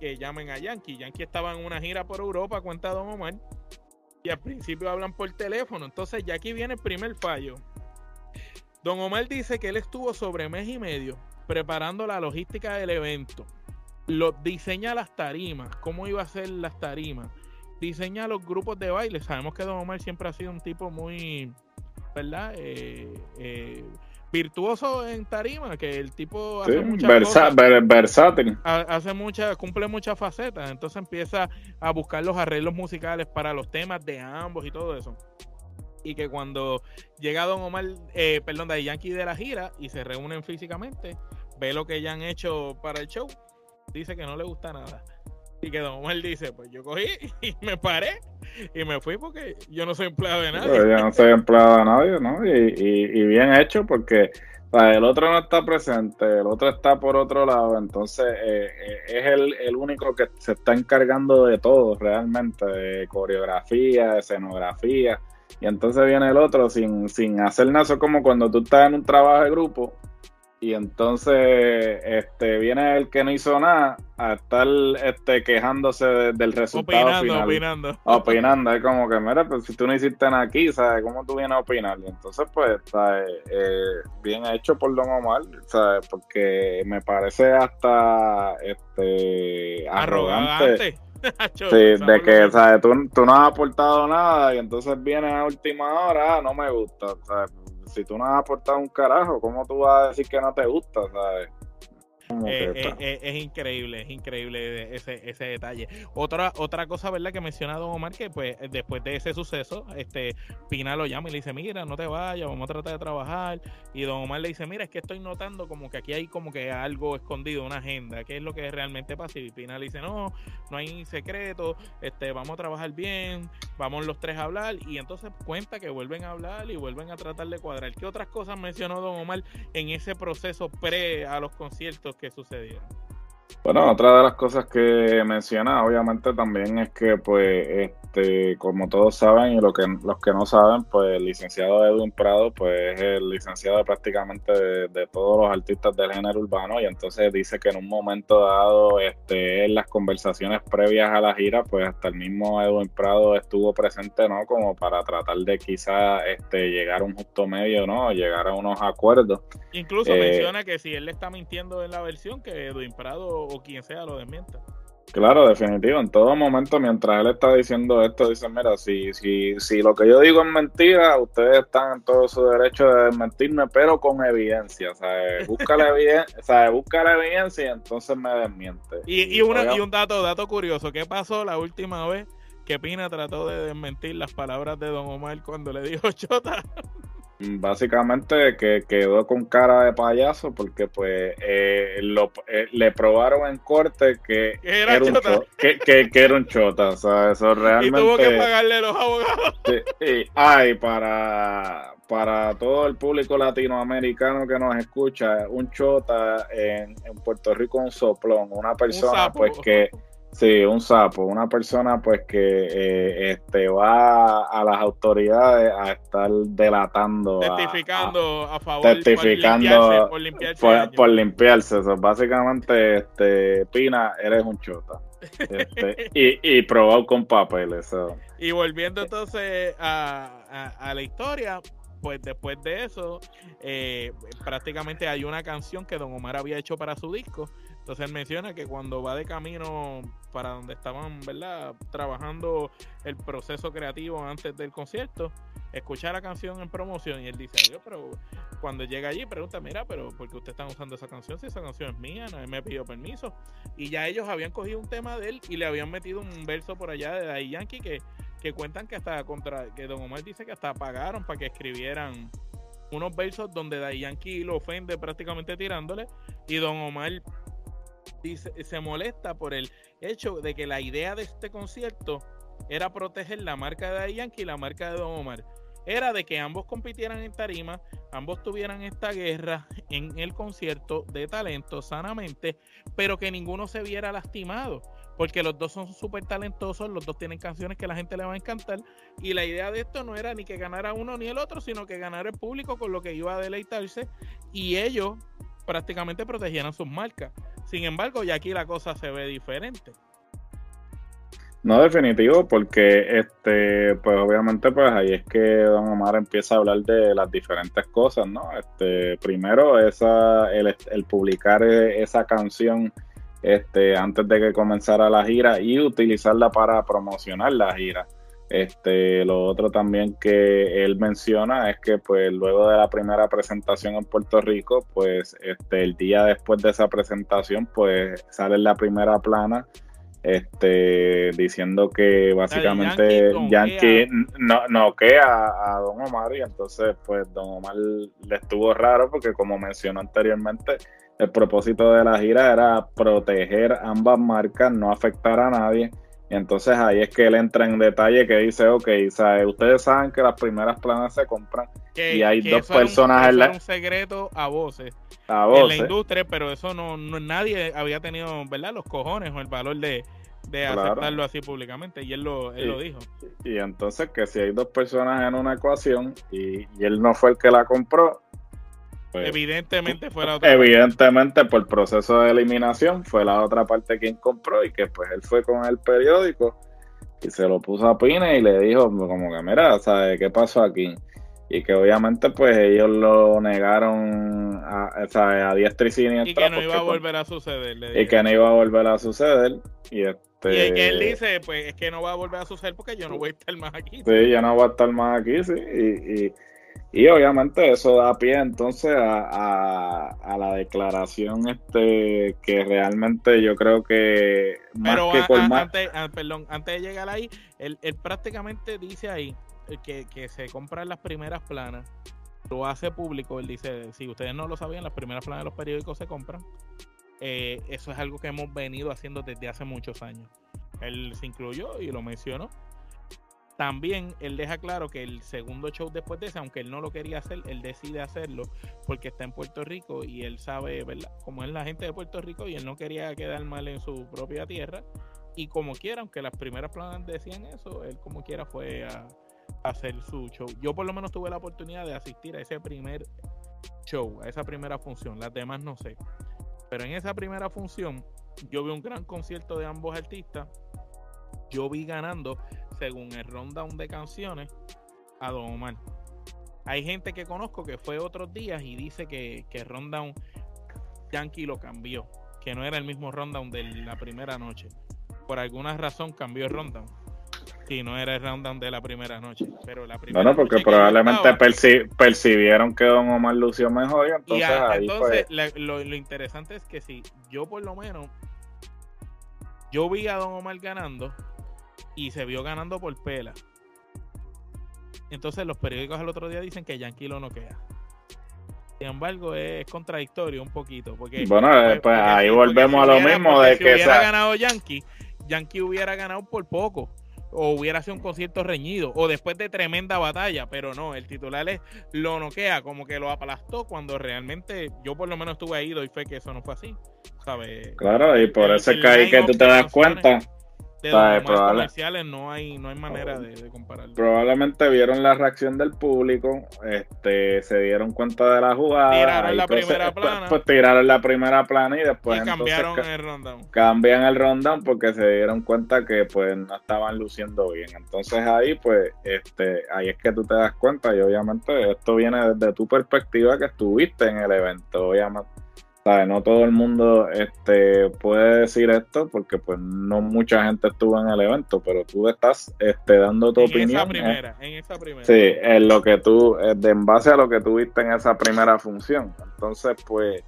que llamen a Yankee. Yankee estaba en una gira por Europa, cuenta Don Omar, y al principio hablan por teléfono. Entonces ya aquí viene el primer fallo. Don Omar dice que él estuvo sobre mes y medio preparando la logística del evento. Lo, diseña las tarimas, cómo iba a ser las tarimas. Diseña los grupos de baile. Sabemos que Don Omar siempre ha sido un tipo muy, ¿verdad? Eh, eh, virtuoso en tarima, que el tipo hace muchas versátil. Hace muchas, cumple muchas facetas. Entonces empieza a buscar los arreglos musicales para los temas de ambos y todo eso y que cuando llega Don Omar, eh, perdón, de Yankee de la gira y se reúnen físicamente, ve lo que ya han hecho para el show, dice que no le gusta nada. Y que Don Omar dice, pues yo cogí y me paré y me fui porque yo no soy empleado de nadie. yo no soy empleado de nadie, ¿no? Y, y, bien hecho porque el otro no está presente, el otro está por otro lado, entonces eh, eh, es el, el, único que se está encargando de todo realmente, de coreografía, de escenografía y entonces viene el otro sin, sin hacer nada. Eso como cuando tú estás en un trabajo de grupo y entonces este viene el que no hizo nada a estar este quejándose del resultado opinando, final. Opinando. Opinando. Es como que, mira, pues si tú no hiciste nada aquí, ¿sabes? ¿Cómo tú vienes a opinar? Y entonces, pues, ¿sabes? Eh, bien hecho por Don Omar, ¿sabes? Porque me parece hasta este arrogante *laughs* sí, de que, ¿sabes? Tú, tú, no has aportado nada y entonces vienes a última hora, ah, no me gusta. ¿sabes? Si tú no has aportado un carajo, ¿cómo tú vas a decir que no te gusta? ¿sabes? Eh, eh, eh, es increíble, es increíble ese, ese detalle. Otra, otra cosa, ¿verdad? Que menciona Don Omar, que pues después de ese suceso, este Pina lo llama y le dice, mira, no te vayas, vamos a tratar de trabajar. Y Don Omar le dice, mira, es que estoy notando como que aquí hay como que algo escondido, una agenda, ¿qué es lo que realmente pasa? Y Pina le dice, no, no hay secreto, este, vamos a trabajar bien, vamos los tres a hablar. Y entonces cuenta que vuelven a hablar y vuelven a tratar de cuadrar. ¿Qué otras cosas mencionó Don Omar en ese proceso pre a los conciertos que sucedieron? Bueno, otra de las cosas que menciona, obviamente, también es que, pues, este, como todos saben y lo que, los que no saben, pues, el licenciado Edwin Prado, pues, es el licenciado prácticamente de, todos los artistas del género urbano y entonces dice que en un momento dado, este, en las conversaciones previas a la gira, pues, hasta el mismo Edwin Prado estuvo presente, ¿no? Como para tratar de quizá, este, llegar a un justo medio, ¿no? Llegar a unos acuerdos. Incluso eh, menciona que si él le está mintiendo en la versión, que Edwin Prado o quien sea lo desmienta. Claro, definitivo. En todo momento, mientras él está diciendo esto, dice, mira, si, si, si lo que yo digo es mentira, ustedes están en todo su derecho de desmentirme, pero con evidencia. ¿sabes? *laughs* Busca la evidencia, Busca la evidencia y entonces me desmiente. Y, y, una, y un dato, dato curioso, ¿qué pasó la última vez que Pina trató de desmentir las palabras de Don Omar cuando le dijo *laughs* Chota? Básicamente que quedó con cara de payaso porque pues eh, lo, eh, le probaron en corte que era, un chota. que, que, era un chota, o sea, eso realmente... *laughs* Y tuvo que pagarle los abogados. y, ay, para, para todo el público latinoamericano que nos escucha, un chota en, en Puerto Rico un soplón, una persona pues que Sí, un sapo, una persona pues que eh, este va a las autoridades a estar delatando, testificando a, favor, testificando por limpiarse, por, limpiarse. básicamente, este Pina, eres un chota. Este, *laughs* y, y probado con papeles. Y volviendo entonces a, a, la historia, pues después de eso, eh, prácticamente hay una canción que Don Omar había hecho para su disco entonces él menciona que cuando va de camino para donde estaban, ¿verdad? Trabajando el proceso creativo antes del concierto, escucha la canción en promoción y él dice, yo, pero cuando llega allí pregunta, mira, pero ¿por qué ustedes están usando esa canción? Si esa canción es mía, nadie me pidió permiso. Y ya ellos habían cogido un tema de él y le habían metido un verso por allá de Daddy Yankee que, que cuentan que hasta contra, que Don Omar dice que hasta pagaron para que escribieran unos versos donde Daddy Yankee lo ofende prácticamente tirándole y Don Omar dice, se molesta por el hecho de que la idea de este concierto era proteger la marca de Yankee y la marca de Don Omar. Era de que ambos compitieran en tarima, ambos tuvieran esta guerra en el concierto de talento sanamente, pero que ninguno se viera lastimado, porque los dos son súper talentosos, los dos tienen canciones que la gente le va a encantar, y la idea de esto no era ni que ganara uno ni el otro, sino que ganara el público con lo que iba a deleitarse, y ellos prácticamente protegieran sus marcas. Sin embargo, ya aquí la cosa se ve diferente. No, definitivo, porque este, pues obviamente, pues ahí es que Don Omar empieza a hablar de las diferentes cosas, ¿no? Este, primero, esa, el, el publicar esa canción este, antes de que comenzara la gira y utilizarla para promocionar la gira. Este, lo otro también que él menciona es que pues luego de la primera presentación en Puerto Rico, pues este, el día después de esa presentación, pues sale en la primera plana este, diciendo que básicamente Yankee, no, no a, a Don Omar y entonces pues Don Omar le estuvo raro porque como mencionó anteriormente, el propósito de la gira era proteger ambas marcas, no afectar a nadie y entonces ahí es que él entra en detalle que dice, ok, ustedes saben que las primeras planas se compran y hay dos personas en la... un secreto a voces, a voces en la industria, pero eso no, nadie había tenido, ¿verdad? Los cojones o el valor de, aceptarlo así públicamente y él lo, él lo dijo. Y entonces que si hay dos personas en una ecuación y, y él no fue el que la compró, pues, evidentemente fue la otra Evidentemente por proceso de eliminación fue la otra parte quien compró y que pues él fue con el periódico y se lo puso a Pine y le dijo como que mira, ¿sabes qué pasó aquí? Y que obviamente pues ellos lo negaron a, a diestra y siniestra. Y que no iba a volver a suceder. y que no iba a volver a suceder. Y este... Y que él dice, pues es que no va a volver a suceder porque yo no voy a estar más aquí. Sí, yo no voy a estar más aquí, sí. Y, y y obviamente eso da pie entonces a, a, la declaración este que realmente yo creo que más que por antes, perdón, antes de llegar ahí, él, prácticamente dice ahí que, que se compran las primeras planas, lo hace público, él dice, si ustedes no lo sabían, las primeras planas de los periódicos se compran. Eh, eso es algo que hemos venido haciendo desde hace muchos años. Él se incluyó y lo mencionó también él deja claro que el segundo show después de ese, aunque él no lo quería hacer, él decide hacerlo porque está en Puerto Rico y él sabe, ¿verdad? Como es la gente de Puerto Rico y él no quería quedar mal en su propia tierra. Y como quiera, aunque las primeras planas decían eso, él como quiera fue a, hacer su show. Yo por lo menos tuve la oportunidad de asistir a ese primer show, a esa primera función. Las demás no sé. Pero en esa primera función yo vi un gran concierto de ambos artistas. Yo vi ganando según el rundown de canciones, a Don Omar. Hay gente que conozco que fue otros días y dice que, que rundown Yankee lo cambió, que no era el mismo rundown de la primera noche. Por alguna razón cambió el rundown. Si no era el rundown de la primera noche. Pero la primera bueno, porque probablemente percibieron que Don Omar lució mejor y entonces ahí entonces lo, lo interesante es que si yo por lo menos yo vi a Don Omar ganando y se vio ganando por pela. Entonces los periódicos al otro día dicen que Yankee lo noquea. Sin embargo, es contradictorio un poquito. Porque, bueno, pues, pues ahí volvemos a lo mismo de si que hubiera ganado Yankee, Yankee hubiera ganado por poco. O hubiera sido un concierto reñido. O después de tremenda batalla. Pero no, el titular es lo noquea, como que lo aplastó. Cuando realmente yo por lo menos estuve ahí, doy fe que eso no fue así. ¿sabes? Claro, y por eso es que ahí que tú te das cuenta de los comerciales no hay, no hay manera de, compararlo. Probablemente vieron la reacción del público, este, se dieron cuenta de la jugada. Tiraron la primera pues, plana. Pues, tiraron la primera plana y después y cambiaron el rundown. Cambian el rundown porque se dieron cuenta que pues no estaban luciendo bien. Entonces ahí pues este ahí es que tú te das cuenta y obviamente esto viene desde tu perspectiva que estuviste en el evento, obviamente no todo el mundo este, puede decir esto porque pues no mucha gente estuvo en el evento, pero tú estás este, dando tu en opinión. Esa primera, en esa primera. Sí, en lo que tú, eh, de, en base a lo que tuviste en esa primera función. Entonces, pues,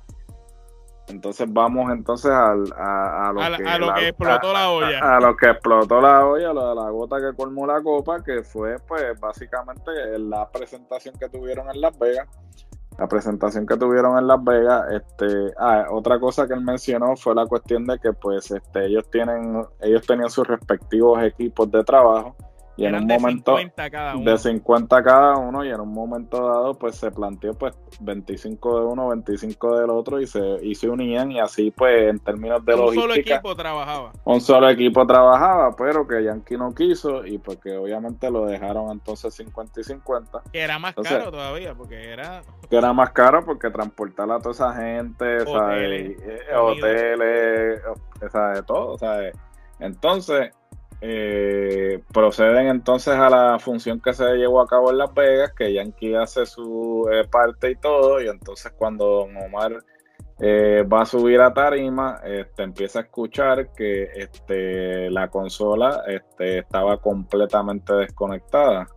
entonces vamos entonces al, a, lo, que, explotó la olla. A, lo que explotó la olla, lo de la gota que colmó la copa, que fue pues básicamente la presentación que tuvieron en Las Vegas la presentación que tuvieron en Las Vegas, este, ah, otra cosa que él mencionó fue la cuestión de que pues este, ellos tienen, ellos tenían sus respectivos equipos de trabajo y en un momento de 50 cada uno y en un momento dado pues se planteó pues 25 de uno 25 del otro y se, y se unían y así pues en términos de un logística un solo equipo trabajaba. un solo equipo trabajaba pero que Yankee no quiso y porque pues, obviamente lo dejaron entonces 50 y 50 que era más caro todavía porque era que era más caro porque transportar a toda esa gente hoteles, hoteles, de todo ¿sabes? entonces eh, proceden entonces a la función que se llevó a cabo en Las Vegas, que Yankee hace su eh, parte y todo, y entonces cuando Don Omar eh, va a subir a tarima, este, empieza a escuchar que este, la consola este, estaba completamente desconectada.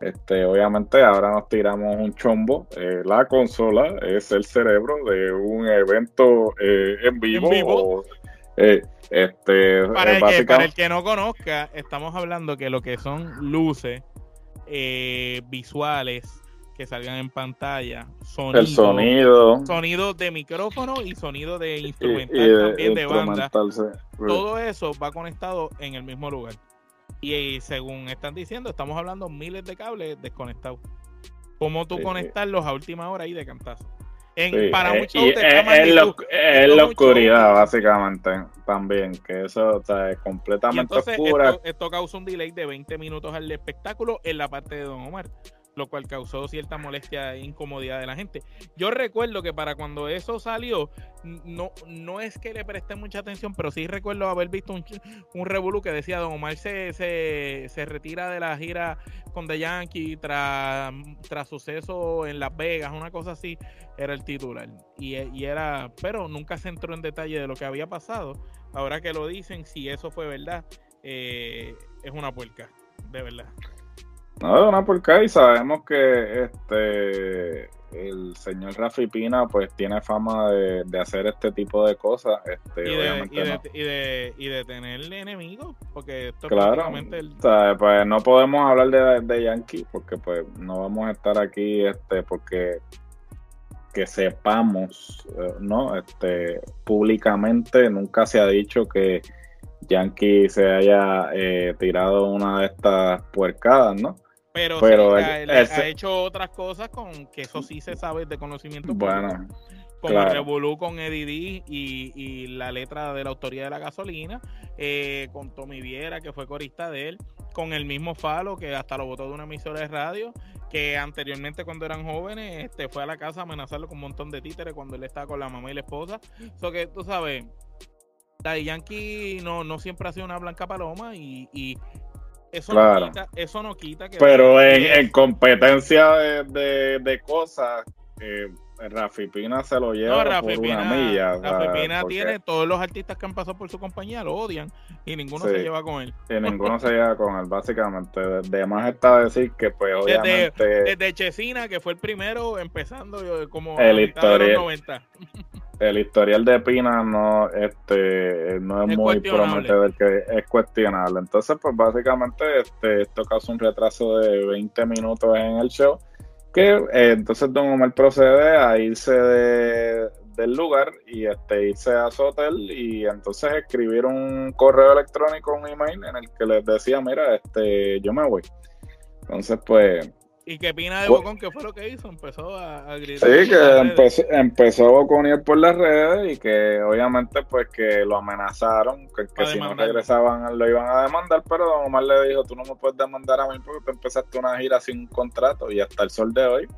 Este, obviamente ahora nos tiramos un chombo. la consola es el cerebro de un evento en vivo. Este, para, el que, para el que no conozca, estamos hablando que lo que son luces eh, visuales que salgan en pantalla, sonido, el sonido, sonido de micrófono y sonido de instrumental también de banda. Todo eso va conectado en el mismo lugar. Y, según están diciendo, estamos hablando miles de cables desconectados. ¿Cómo tú conectarlos a última hora y de cantazo? Para muchos es, la oscuridad, básicamente, también, que eso es completamente oscura. Esto, esto, causa un delay de 20 minutos al espectáculo en la parte de Don Omar lo cual causó cierta molestia e incomodidad de la gente. Yo recuerdo que para cuando eso salió, no, no es que le presté mucha atención, pero sí recuerdo haber visto un, *laughs* un revolú que decía Don Omar se, se, retira de la gira con The Yankee tras, tras suceso en Las Vegas, una cosa así, era el titular. Y, y era, pero nunca se entró en detalle de lo que había pasado. Ahora que lo dicen, si eso fue verdad, eh, es una puerca, de verdad. No, una porca y sabemos que este el señor Rafi Pina pues tiene fama de, hacer este tipo de cosas. Este, y, de, y, de, y, de, y, de, tener enemigos, porque esto claro, el... pues no podemos hablar de, de Yankee porque pues no vamos a estar aquí este porque que sepamos, eh, ¿no? Este, públicamente nunca se ha dicho que Yankee se haya eh, tirado una de estas puercadas, ¿no? Pero, Pero ha, hecho otras cosas con que eso sí se sabe de conocimiento bueno, como el Revolú con Eddie D y, la letra de la autoría de la gasolina, eh, con Tommy Viera, que fue corista de él, con el mismo Falo, que hasta lo votó de una emisora de radio, que anteriormente cuando eran jóvenes este, fue a la casa a amenazarlo con un montón de títeres cuando él estaba con la mamá y la esposa. Eso que tú sabes, Daddy Yankee no, no siempre ha sido una blanca paloma y, y eso, no quita, eso no quita que... Pero en, competencia de, de, cosas, eh, Rafi Pina se lo lleva por una milla. Rafi Pina tiene todos los artistas que han pasado por su compañía, lo odian y ninguno se lleva con él. Y ninguno se lleva con él, básicamente. De, más está decir que, pues, obviamente. Desde, Chesina, que fue el primero, empezando como el historial, 90. El historial de Pina no, este, no es, muy prometedor, que es cuestionable. Entonces, pues, básicamente, este, esto causa un retraso de 20 minutos en el show que eh, entonces Don Omar procede a irse del lugar y este, irse a su hotel y entonces escribir un correo electrónico, un email en el que les decía, mira, este, yo me voy. Entonces, pues, y que Pina de Bocón, ¿qué fue lo que hizo? Empezó a, gritar. Sí, que empezó, empezó boconear por las redes y que obviamente pues que lo amenazaron, que, si no regresaban lo iban a demandar, pero Don Omar le dijo, tú no me puedes demandar a mí porque tú empezaste una gira sin contrato y hasta el sol de hoy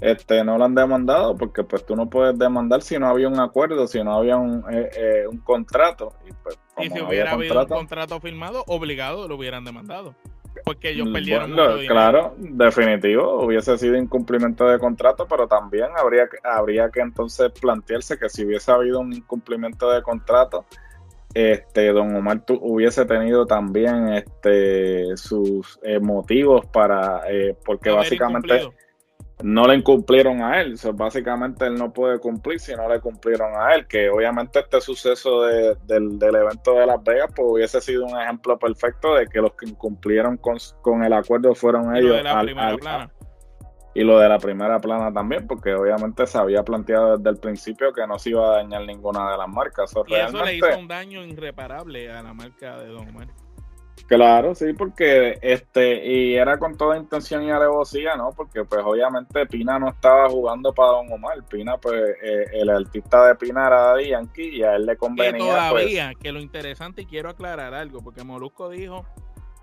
este no lo han demandado porque pues tú no puedes demandar si no había un acuerdo, si no había un, eh, eh, un contrato. Y, pues, y si hubiera habido un contrato firmado, obligado lo hubieran demandado porque ellos perdieron Claro, definitivo, hubiese sido incumplimiento de contrato, pero también habría, habría que entonces plantearse que si hubiese habido un incumplimiento de contrato, este don Omar hubiese tenido también este sus eh, motivos para eh, porque básicamente no le incumplieron a él. básicamente él no puede cumplir si no le cumplieron a él. Que obviamente este suceso del, evento de Las Vegas pues hubiese sido un ejemplo perfecto de que los que incumplieron con, el acuerdo fueron ellos. y lo de la primera plana también, porque obviamente se había planteado desde el principio que no se iba a dañar ninguna de las marcas. y eso le hizo un daño irreparable a la marca de Don Omar. Claro, sí, porque este, y era con toda intención y alevosía, ¿no? Porque pues obviamente Pina no estaba jugando para Don Omar, Pina pues eh, el artista de Pina era Daddy Yankee y a él le convenía. Que todavía, pues, que lo interesante y quiero aclarar algo, porque Molusco dijo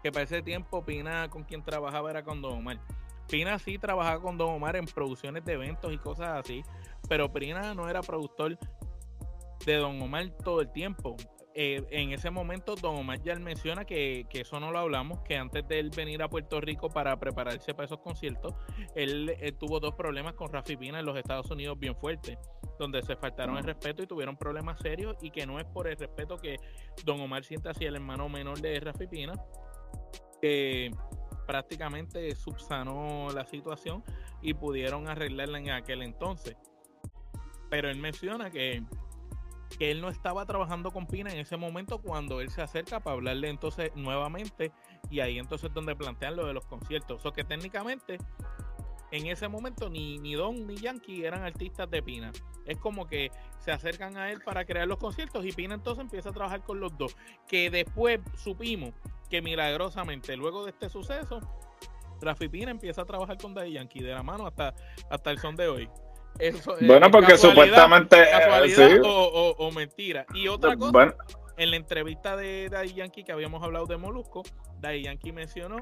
que para ese tiempo Pina con quien trabajaba era con Don Omar. Pina sí trabajaba con Don Omar en producciones de eventos y cosas así, pero Pina no era productor de Don Omar todo el tiempo. Eh, en ese momento Don Omar ya menciona que, eso no lo hablamos, que antes de él venir a Puerto Rico para prepararse para esos conciertos, él, tuvo dos problemas con Rafi Pina en los Estados Unidos bien fuertes, donde se faltaron el respeto y tuvieron problemas serios y que no es por el respeto que Don Omar siente hacia el hermano menor de Rafi Pina, que prácticamente subsanó la situación y pudieron arreglarla en aquel entonces. Pero él menciona que que él no estaba trabajando con Pina en ese momento cuando él se acerca para hablarle entonces nuevamente y ahí entonces donde plantean lo de los conciertos. O que técnicamente en ese momento ni, ni Don ni Yankee eran artistas de Pina. Es como que se acercan a él para crear los conciertos y Pina entonces empieza a trabajar con los dos. Que después supimos que milagrosamente luego de este suceso, Rafi Pina empieza a trabajar con Daddy Yankee de la mano hasta, hasta el son de hoy bueno, porque supuestamente. Eh, o, mentira. Y otra cosa, en la entrevista de Daddy Yankee que habíamos hablado de Molusco, Daddy Yankee mencionó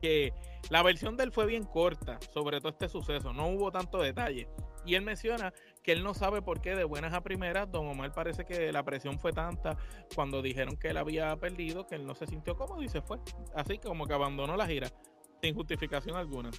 que la versión de él fue bien corta sobre todo este suceso, no hubo tanto detalle. Y él menciona que él no sabe por qué de buenas a primeras, Don Omar parece que la presión fue tanta cuando dijeron que él había perdido, que él no se sintió cómodo y se fue. Así como que abandonó la gira, sin justificación alguna.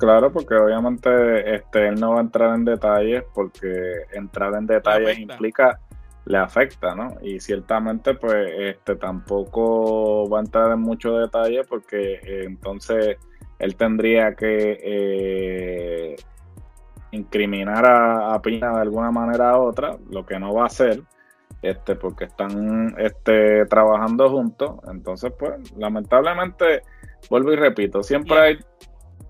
Claro, porque obviamente este, él no va a entrar en detalles porque entrar en detalles implica le afecta, ¿no? Y ciertamente, pues, este tampoco va a entrar en mucho detalle porque eh, entonces él tendría que eh, incriminar a, Pina de alguna manera u otra, lo que no va a hacer, este, porque están este, trabajando juntos. Entonces, pues, lamentablemente, vuelvo y repito, siempre hay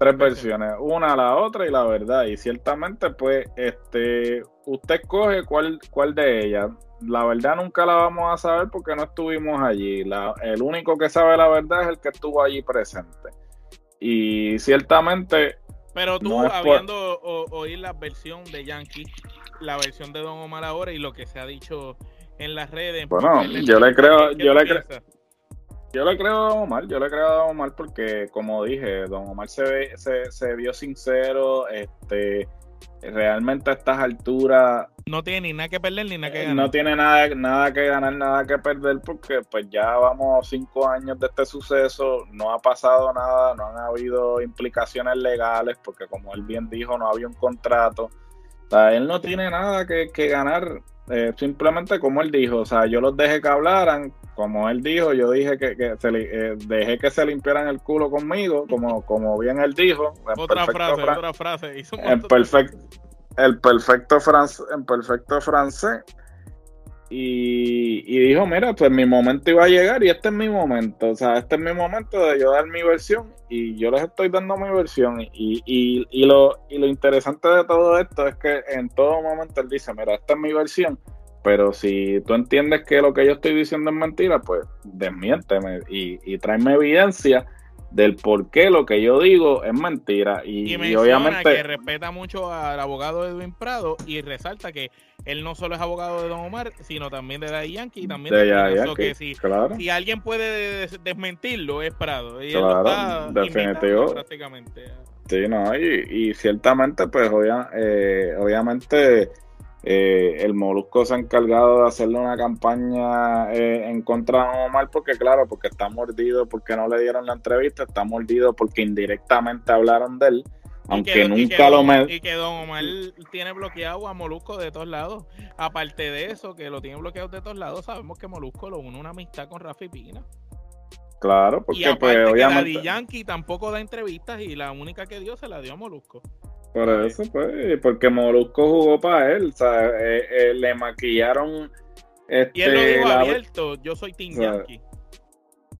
tres versiones, una, la otra y la verdad. Y ciertamente, pues, este, usted coge cuál, cuál de ellas. La verdad nunca la vamos a saber porque no estuvimos allí. el único que sabe la verdad es el que estuvo allí presente. Y ciertamente... Pero tú, habiendo oír la versión de Yankee, la versión de Don Omar ahora y lo que se ha dicho en las redes... Bueno, yo le creo... Yo le creo yo le creo a Don Omar, yo le creo a Don Omar porque, como dije, Don Omar se, se, se vio sincero, este, realmente a estas alturas... No tiene ni nada que perder ni nada que ganar. No tiene nada, nada que ganar, nada que perder porque pues ya vamos cinco años de este suceso, no ha pasado nada, no han habido implicaciones legales porque como él bien dijo, no había un contrato. O sea, él no tiene nada que, que ganar, eh, simplemente como él dijo, o sea, yo los dejé que hablaran, como él dijo, yo dije que, se eh, dejé que se limpiaran el culo conmigo, como, como bien él dijo. Otra frase, otra frase. en, perfecto, el perfecto francés, en perfecto francés. Y, dijo, mira, pues mi momento iba a llegar y este es mi momento. O sea, este es mi momento de yo dar mi versión y yo les estoy dando mi versión. Y, y, y, lo, y lo interesante de todo esto es que en todo momento él dice, mira, esta es mi versión pero si tú entiendes que lo que yo estoy diciendo es mentira, pues desmiénteme y, y tráeme evidencia del por qué lo que yo digo es mentira. Y, y, obviamente. que respeta mucho al abogado Edwin Prado y resalta que él no solo es abogado de Don Omar, sino también de Daddy Yankee y también de, de que si, si, alguien puede desmentirlo es Prado. Y claro, definitivo. Prácticamente. Sí, no, y, y ciertamente, pues eh, obviamente eh, el Molusco se ha encargado de hacerle una campaña eh, en contra de Omar porque claro, porque está mordido porque no le dieron la entrevista, está mordido porque indirectamente hablaron de él, aunque nunca lo me... Y que Don Omar tiene bloqueado a Molusco de todos lados. Aparte de eso, que lo tiene bloqueado de todos lados, sabemos que Molusco lo une una amistad con Rafi Pina. Claro, porque pues obviamente... Yankee tampoco da entrevistas y la única que dio se la dio a Molusco. Por eso, pues, porque Molusco jugó para él, o sea, eh, eh, le maquillaron. Este, y él lo dijo abierto, yo soy Team Yankee.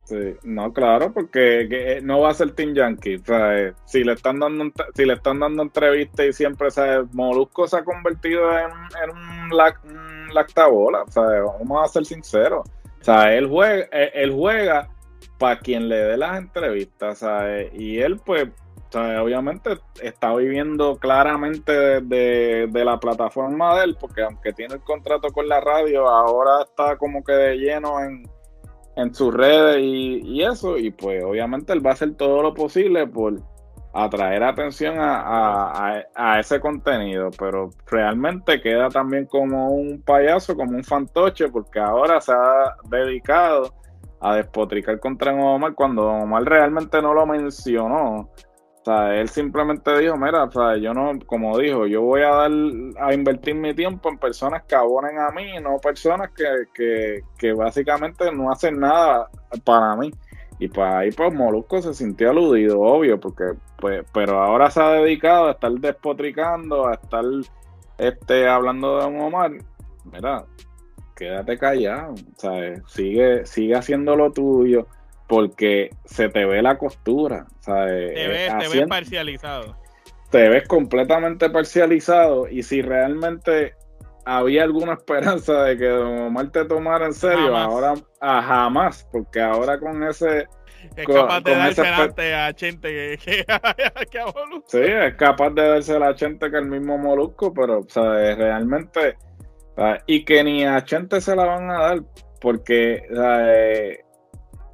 Sí, no, claro, porque eh, no va a ser Team Yankee. O sea, si le están dando si le están dando entrevistas y siempre, o Molusco se ha convertido en, un, lactabola. O sea, vamos a ser sinceros. O sea, él juega, él juega para quien le dé las entrevistas, ¿sabes? Y él, pues, obviamente está viviendo claramente de, la plataforma de él, porque aunque tiene el contrato con la radio, ahora está como que de lleno en, sus redes y, eso, y pues obviamente él va a hacer todo lo posible por atraer atención a, ese contenido, pero realmente queda también como un payaso, como un fantoche, porque ahora se ha dedicado a despotricar contra Omar cuando Omar realmente no lo mencionó o sea, él simplemente dijo, mira, o sea, yo no, como dijo, yo voy a dar, a invertir mi tiempo en personas que abonen a mí, no personas que, que, básicamente no hacen nada para mí. Y pues ahí pues Molusco se sintió aludido, obvio, porque pues, pero ahora se ha dedicado a estar despotricando, a estar este hablando de un Omar. Mira, quédate callado. Sigue, sigue haciendo lo tuyo porque se te ve la costura. ¿sabes? Te ves, te ves parcializado. Te ves completamente parcializado y si realmente había alguna esperanza de que Don Omar te tomara en serio, ahora a jamás, porque ahora con ese... Es capaz de darse delante a Chente *laughs* que, a Molusco. Sí, es capaz de darse a Chente que el mismo Molusco, pero ¿sabes? realmente... Y que ni a Chente se la van a dar, porque ¿sabes?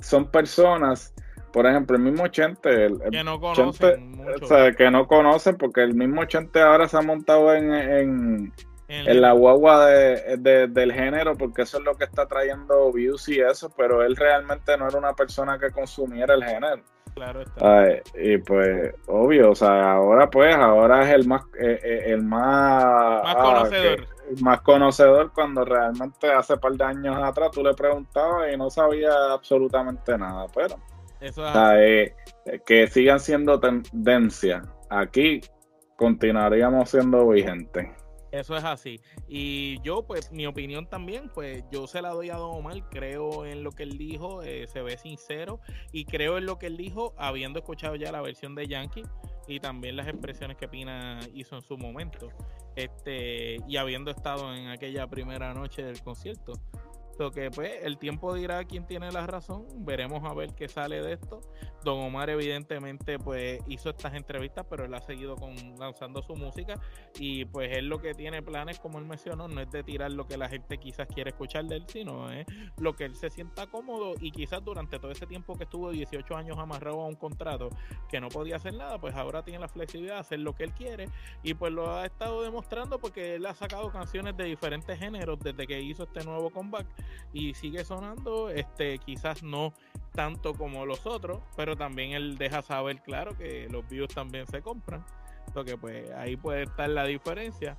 Son personas, por ejemplo, el mismo Chente, que no conocen, o sea, que no conocen porque el mismo Chente ahora se ha montado en, en, la guagua de, del género porque eso es lo que está trayendo views y eso, pero él realmente no era una persona que consumiera el género. Claro está. y pues, obvio, o sea, ahora pues, ahora es el más, eh, eh, el más, más conocedor. más conocedor cuando realmente hace par de años atrás tú le preguntabas y no sabía absolutamente nada, pero Eso es que sigan siendo tendencia. Aquí continuaríamos siendo vigentes. Eso es así. Y yo, pues, mi opinión también, pues, yo se la doy a Don Omar. Creo en lo que él dijo, eh, se ve sincero. Y creo en lo que él dijo, habiendo escuchado ya la versión de Yankee y también las expresiones que Pina hizo en su momento. Este, y habiendo estado en aquella primera noche del concierto que pues el tiempo dirá quién tiene la razón, veremos a ver qué sale de esto. Don Omar evidentemente pues hizo estas entrevistas, pero él ha seguido con, lanzando su música. Y pues él lo que tiene planes, como él mencionó, no es de tirar lo que la gente quizás quiere escuchar de él, sino es lo que él se sienta cómodo. Y quizás durante todo ese tiempo que estuvo 18 años amarrado a un contrato que no podía hacer nada, pues ahora tiene la flexibilidad de hacer lo que él quiere. Y pues lo ha estado demostrando porque él ha sacado canciones de diferentes géneros desde que hizo este nuevo comeback y sigue sonando, este quizás no tanto como los otros, pero también él deja saber claro que los views también se compran, lo que pues ahí puede estar la diferencia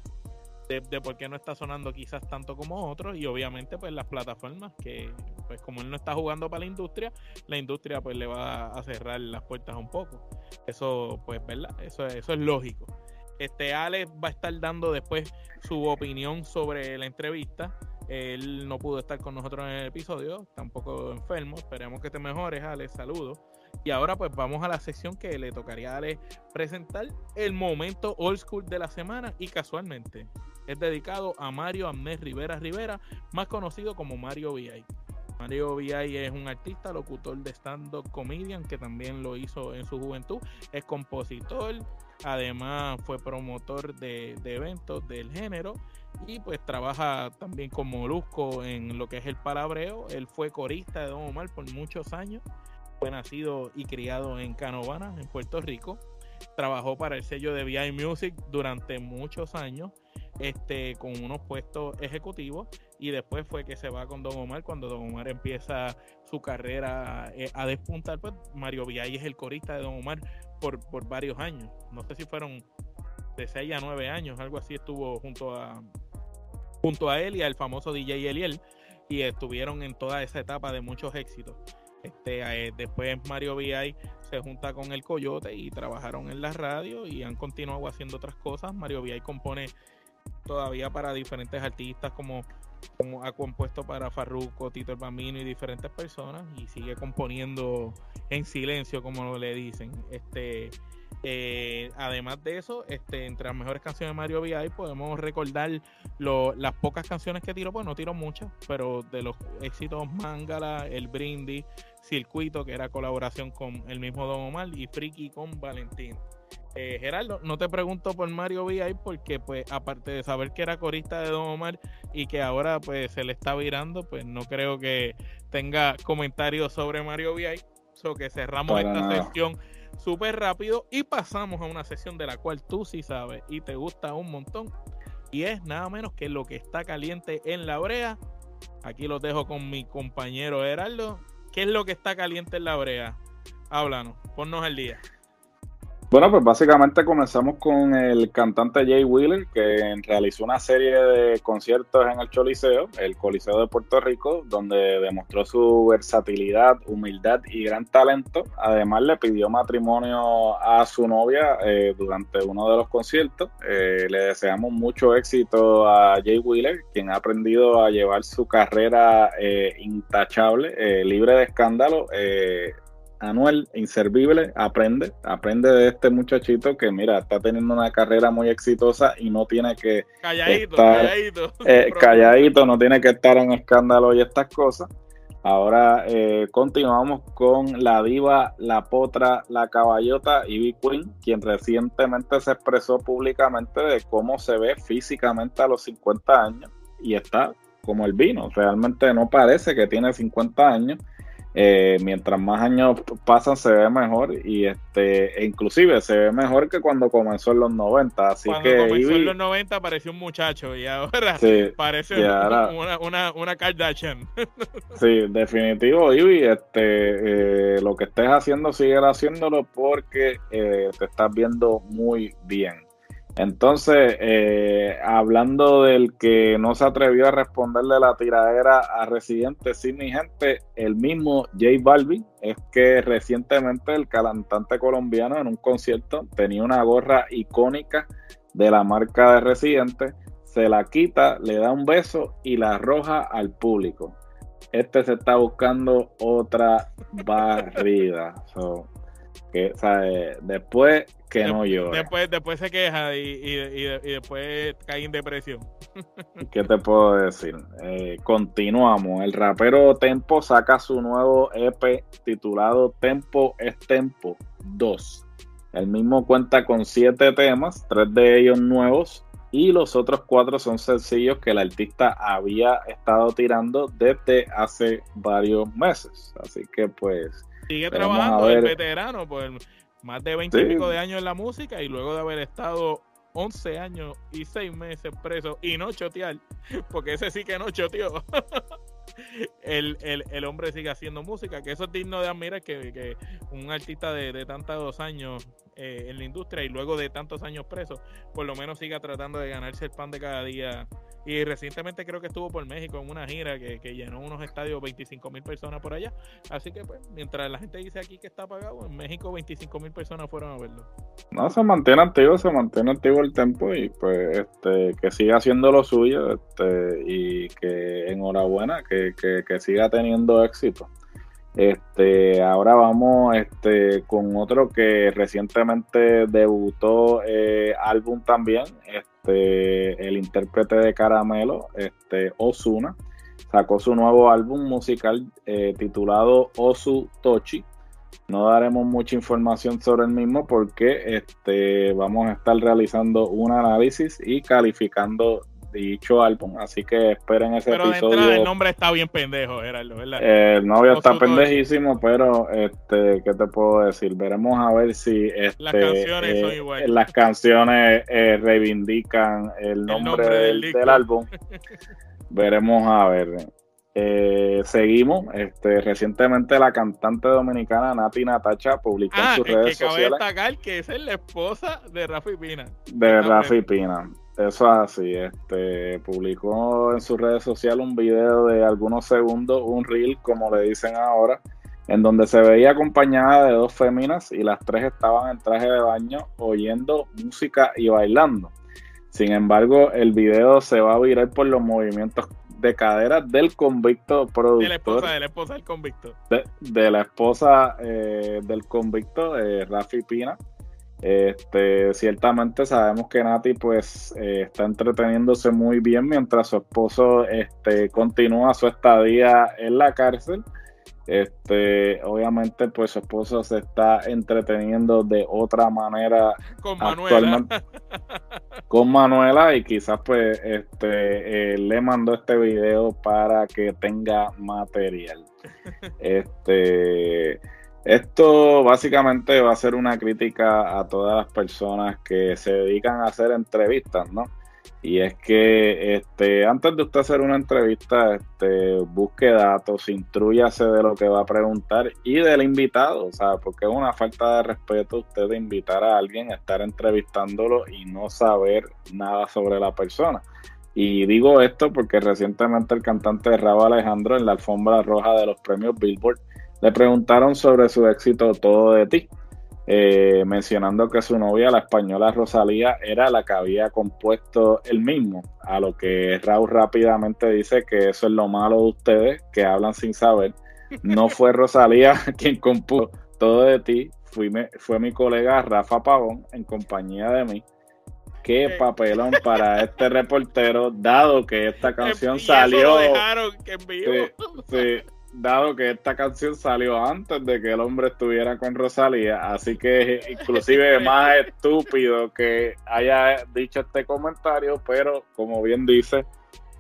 de, de, por qué no está sonando quizás tanto como otros y obviamente pues las plataformas que pues como él no está jugando para la industria, la industria pues le va a cerrar las puertas un poco. Eso pues, ¿verdad? Eso, eso es lógico. Este Alex va a estar dando después su opinión sobre la entrevista él no pudo estar con nosotros en el episodio, tampoco enfermo. Esperemos que te mejores, Alex. Saludos. Y ahora pues vamos a la sección que le tocaría a Alex presentar el momento old school de la semana y casualmente es dedicado a Mario Amnés Rivera Rivera, más conocido como Mario VI. Mario VI es un artista, locutor de stand-up comedian que también lo hizo en su juventud. Es compositor, además fue promotor de, eventos del género y pues trabaja también con Molusco en lo que es el palabreo. Él fue corista de Don Omar por muchos años. Fue nacido y criado en Canovana, en Puerto Rico. Trabajó para el sello de VI Music durante muchos años, este, con unos puestos ejecutivos. Y después fue que se va con Don Omar. Cuando Don Omar empieza su carrera eh, a despuntar, pues Mario VI es el corista de Don Omar por, por varios años. No sé si fueron de 6 a 9 años, algo así estuvo junto a junto a él y al famoso DJ Eliel y estuvieron en toda esa etapa de muchos éxitos. Este, eh, después Mario VI se junta con el Coyote y trabajaron en la radio y han continuado haciendo otras cosas. Mario VI compone todavía para diferentes artistas como, como ha compuesto para Farruko, Tito el Bambino y diferentes personas y sigue componiendo en silencio como le dicen. Este, eh, además de eso, este, entre las mejores canciones de Mario VI podemos recordar las pocas canciones que tiró, pues no tiró muchas, pero de los éxitos Mangala, El Brindis, Circuito, que era colaboración con el mismo Don Omar, y Friki con Valentín. Eh, Gerardo, no te pregunto por Mario VI porque pues aparte de saber que era corista de Don Omar y que ahora pues se le está virando, pues no creo que tenga comentarios sobre Mario VI. So que cerramos esta sesión súper rápido y pasamos a una sesión de la cual tú sí sabes y te gusta un montón. Y es nada menos que lo que está caliente en la brea. Aquí lo dejo con mi compañero Heraldo. ¿Qué es lo que está caliente en la brea? Háblanos, ponnos al día. Bueno, pues básicamente comenzamos con el cantante Jay Wheeler, que realizó una serie de conciertos en el Choliseo, el Coliseo de Puerto Rico, donde demostró su versatilidad, humildad y gran talento. Además, le pidió matrimonio a su novia eh, durante uno de los conciertos. Eh, le deseamos mucho éxito a Jay Wheeler, quien ha aprendido a llevar su carrera eh, intachable, libre de escándalo Anuel, inservible, aprende, aprende de este muchachito que mira, está teniendo una carrera muy exitosa y no tiene que calladito, calladito, eh, *laughs* calladito, no tiene que estar en escándalo y estas cosas. Ahora eh, continuamos con la diva, la potra, la caballota Ivy Queen, quien recientemente se expresó públicamente de cómo se ve físicamente a los 50 años y está como el vino, realmente no parece que tiene 50 años eh, mientras más años pasan se ve mejor y este e inclusive se ve mejor que cuando comenzó en los 90 así cuando que comenzó en los 90 pareció un muchacho y ahora parece una, una, una, Kardashian. *laughs* Sí definitivo Ivy este eh, lo que estés haciendo sigue haciéndolo porque eh, te estás viendo muy bien entonces, eh, hablando del que no se atrevió a responderle la tiradera a Residente, sí, mi gente, el mismo J Balvin, es que recientemente el cantante colombiano en un concierto tenía una gorra icónica de la marca de Residente, se la quita, le da un beso y la arroja al público. Este se está buscando otra barrida. Que, después que no llora. Después, después se queja y, después cae en depresión. *laughs* ¿Qué te puedo decir? Eh, continuamos. El rapero Tempo saca su nuevo EP titulado Tempo es Tempo 2. El mismo cuenta con siete temas, tres de ellos nuevos y los otros cuatro son sencillos que el artista había estado tirando desde hace varios meses. Así que pues... Sigue trabajando el veterano, pues más de 20 y pico de años en la música y luego de haber estado 11 años y 6 meses preso y no chotear, *laughs* porque ese sí que no choteó. *laughs* el, el, hombre sigue haciendo música, que eso es digno de admirar que, que un artista de, de tantos años eh, en la industria y luego de tantos años preso, por lo menos siga tratando de ganarse el pan de cada día y recientemente creo que estuvo por México en una gira que, llenó unos estadios 25 mil personas por allá. Así que pues, mientras la gente dice aquí que está apagado, en México 25 mil personas fueron a verlo. No, se mantiene activo, se mantiene activo el tiempo y pues este que siga haciendo lo suyo este, y que enhorabuena, que, que, siga teniendo éxito. Este, ahora vamos este, con otro que recientemente debutó eh, álbum también. Este, el intérprete de Caramelo, este, Osuna, sacó su nuevo álbum musical eh, titulado Osu Tochi. No daremos mucha información sobre el mismo porque este, vamos a estar realizando un análisis y calificando dicho álbum, así que esperen ese pero episodio. Pero el nombre está bien pendejo, Gerardo, ¿verdad? el novio está pendejísimo, pero este, ¿qué te puedo decir? Veremos a ver si este, las canciones son eh, iguales. Las canciones eh, reivindican el nombre, del, álbum. *laughs* Veremos a ver. Eh, seguimos. Este, recientemente la cantante dominicana Nati Natacha publicó en ah, sus redes que sociales. destacar que es la esposa de Rafi Pina. De Rafi Pina. Eso es así, este publicó en sus redes sociales un video de algunos segundos, un reel, como le dicen ahora, en donde se veía acompañada de dos féminas y las tres estaban en traje de baño oyendo música y bailando. Sin embargo, el video se va a virar por los movimientos de cadera del convicto productor. De la esposa, de la esposa del convicto. De, la esposa eh, del convicto, eh, Rafi Pina este, ciertamente sabemos que Nati pues eh, está entreteniéndose muy bien mientras su esposo este, continúa su estadía en la cárcel. Este, obviamente pues su esposo se está entreteniendo de otra manera con Manuela. con Manuela y quizás pues este eh, le mandó este video para que tenga material. *laughs* Este esto básicamente va a ser una crítica a todas las personas que se dedican a hacer entrevistas, ¿no? Y es que este, antes de usted hacer una entrevista, este, busque datos, instruyase de lo que va a preguntar y del invitado, o sea, porque es una falta de respeto usted de invitar a alguien a estar entrevistándolo y no saber nada sobre la persona. Y digo esto porque recientemente el cantante Rabo Alejandro en la alfombra roja de los premios Billboard le preguntaron sobre su éxito Todo de ti, eh, mencionando que su novia, la española Rosalía, era la que había compuesto el mismo, a lo que Raúl rápidamente dice que eso es lo malo de ustedes, que hablan sin saber. No *laughs* fue Rosalía *laughs* quien compuso Todo de ti, fue mi colega Rafa Pavón en compañía de mí qué papelón para este reportero, dado que esta *laughs* canción salió. sí, dado que esta canción salió antes de que el hombre estuviera con Rosalía, así que inclusive *laughs* más estúpido que haya dicho este comentario, pero como bien dice,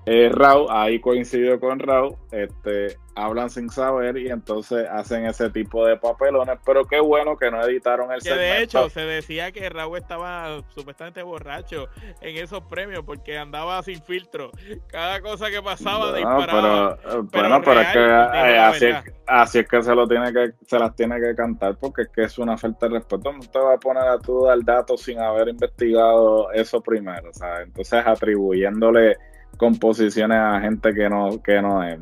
eh, Raúl, ahí coincidió con Raúl, este, hablan sin saber y entonces hacen ese tipo de papelones, pero qué bueno que no editaron el que de hecho se decía que Raúl estaba supuestamente borracho en esos premios porque andaba sin filtro. Cada cosa que pasaba disparaba. Pero, bueno, pero es que eh, así, así, es que se lo tiene que se las tiene que cantar porque es que es una falta de respeto. No te va a poner a tú dar datos sin haber investigado eso primero, ¿sabes? Entonces atribuyéndole composiciones a gente que no, que no es,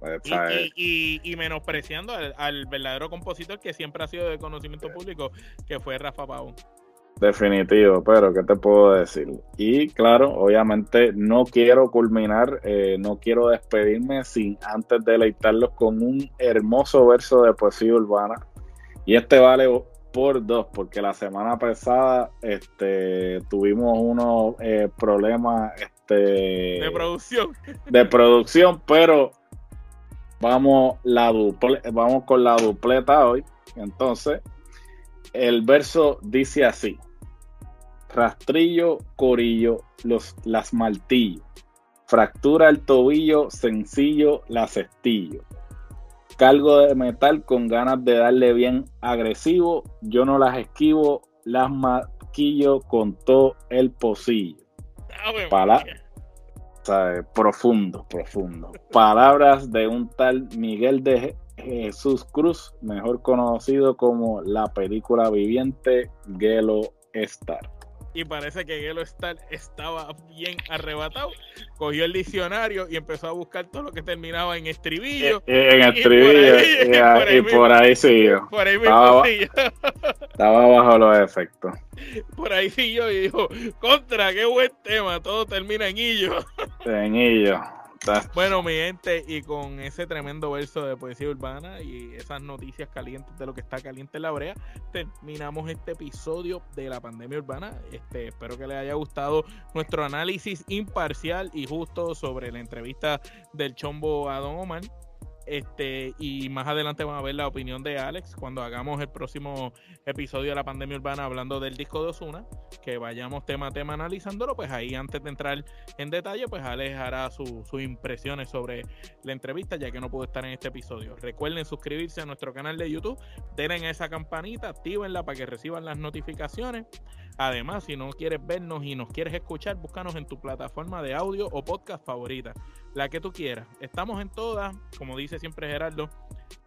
pues, y, y, menospreciando al, verdadero compositor que siempre ha sido de conocimiento público, que fue Rafa Pavón. Definitivo, pero ¿qué te puedo decir? Y claro, obviamente no quiero culminar, eh, no quiero despedirme sin antes deleitarlos con un hermoso verso de poesía urbana. Y este vale por dos, porque la semana pasada este, tuvimos unos eh, problemas este, de producción. *laughs* De producción, pero vamos, la vamos con la dupleta hoy. Entonces, el verso dice así: Rastrillo, corillo, los, las martillo. Fractura el tobillo, sencillo, la cestillo cargo de metal con ganas de darle bien agresivo. Yo no las esquivo, las maquillo con todo el pocillo. Para, profundo, profundo. Palabras de un tal Miguel de Jesús Cruz, mejor conocido como la película viviente Gelo Star y parece que Gelo Star estaba bien arrebatado. Cogió el diccionario y empezó a buscar todo lo que terminaba en estribillo. En estribillo, y, por ahí, siguió. Por ahí mismo *laughs* estaba, bajo los efectos. Por ahí siguió y dijo, contra, qué buen tema, todo termina en illo. En illo. Bueno, mi gente, y con ese tremendo verso de poesía urbana y esas noticias calientes de lo que está caliente en la brea, terminamos este episodio de la pandemia urbana. Este, espero que les haya gustado nuestro análisis imparcial y justo sobre la entrevista del chombo a Don Omar. Este, y más adelante van a ver la opinión de Alex cuando hagamos el próximo episodio de la pandemia urbana hablando del disco de Osuna, que vayamos tema a tema analizándolo, pues ahí antes de entrar en detalle, pues Alex hará sus impresiones sobre la entrevista, ya que no pudo estar en este episodio. Recuerden suscribirse a nuestro canal de YouTube, denle esa campanita, actívenla para que reciban las notificaciones. Además, si no quieres vernos y nos quieres escuchar, búscanos en tu plataforma de audio o podcast favorita, la que tú quieras. Estamos en todas, como dice siempre Gerardo.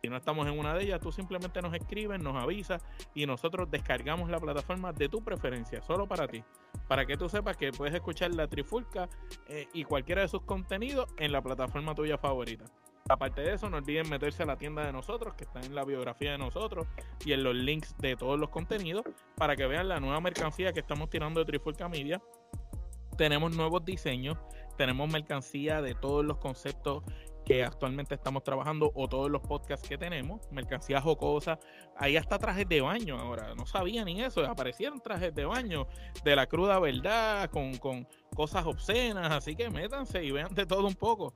Si no estamos en una de ellas, tú simplemente nos escribes, nos avisas y nosotros descargamos la plataforma de tu preferencia, solo para ti. Para que tú sepas que puedes escuchar la Trifulca eh, y cualquiera de sus contenidos en la plataforma tuya favorita. Aparte de eso, no olviden meterse a la tienda de nosotros, que está en la biografía de nosotros y en los links de todos los contenidos, para que vean la nueva mercancía que estamos tirando de Trifulca Media. Tenemos nuevos diseños, tenemos mercancía de todos los conceptos que actualmente estamos trabajando o todos los podcasts que tenemos, mercancía jocosa, hay hasta trajes de baño ahora, no sabía ni eso, aparecieron trajes de baño de la cruda verdad, con, con cosas obscenas, así que métanse y vean de todo un poco.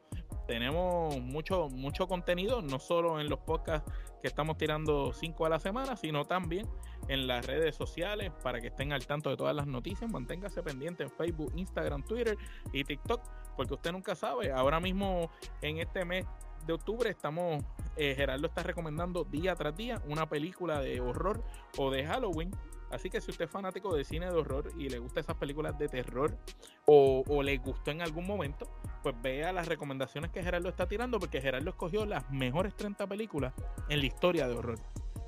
Tenemos mucho, mucho contenido, no solo en los podcasts que estamos tirando cinco a la semana, sino también en las redes sociales para que estén al tanto de todas las noticias. Manténgase pendiente en Facebook, Instagram, Twitter y TikTok, porque usted nunca sabe. Ahora mismo, en este mes de octubre, estamos, eh, Gerardo está recomendando día tras día una película de horror o de Halloween Así que si usted es fanático de cine de horror y le gusta esas películas de terror o, le gustó en algún momento, pues vea las recomendaciones que Gerardo está tirando porque Gerardo escogió las mejores 30 películas en la historia de horror.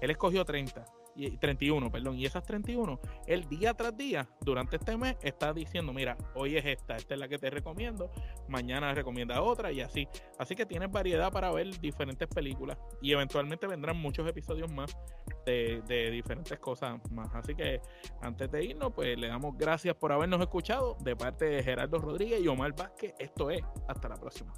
Él escogió 30 y 31, perdón, y esas 31, el día tras día, durante este mes, está diciendo, mira, hoy es esta, esta es la que te recomiendo, mañana recomienda otra y así. Así que tienes variedad para ver diferentes películas y eventualmente vendrán muchos episodios más de, de diferentes cosas más. Así que antes de irnos, pues le damos gracias por habernos escuchado de parte de Gerardo Rodríguez y Omar Vázquez. Esto es, hasta la próxima.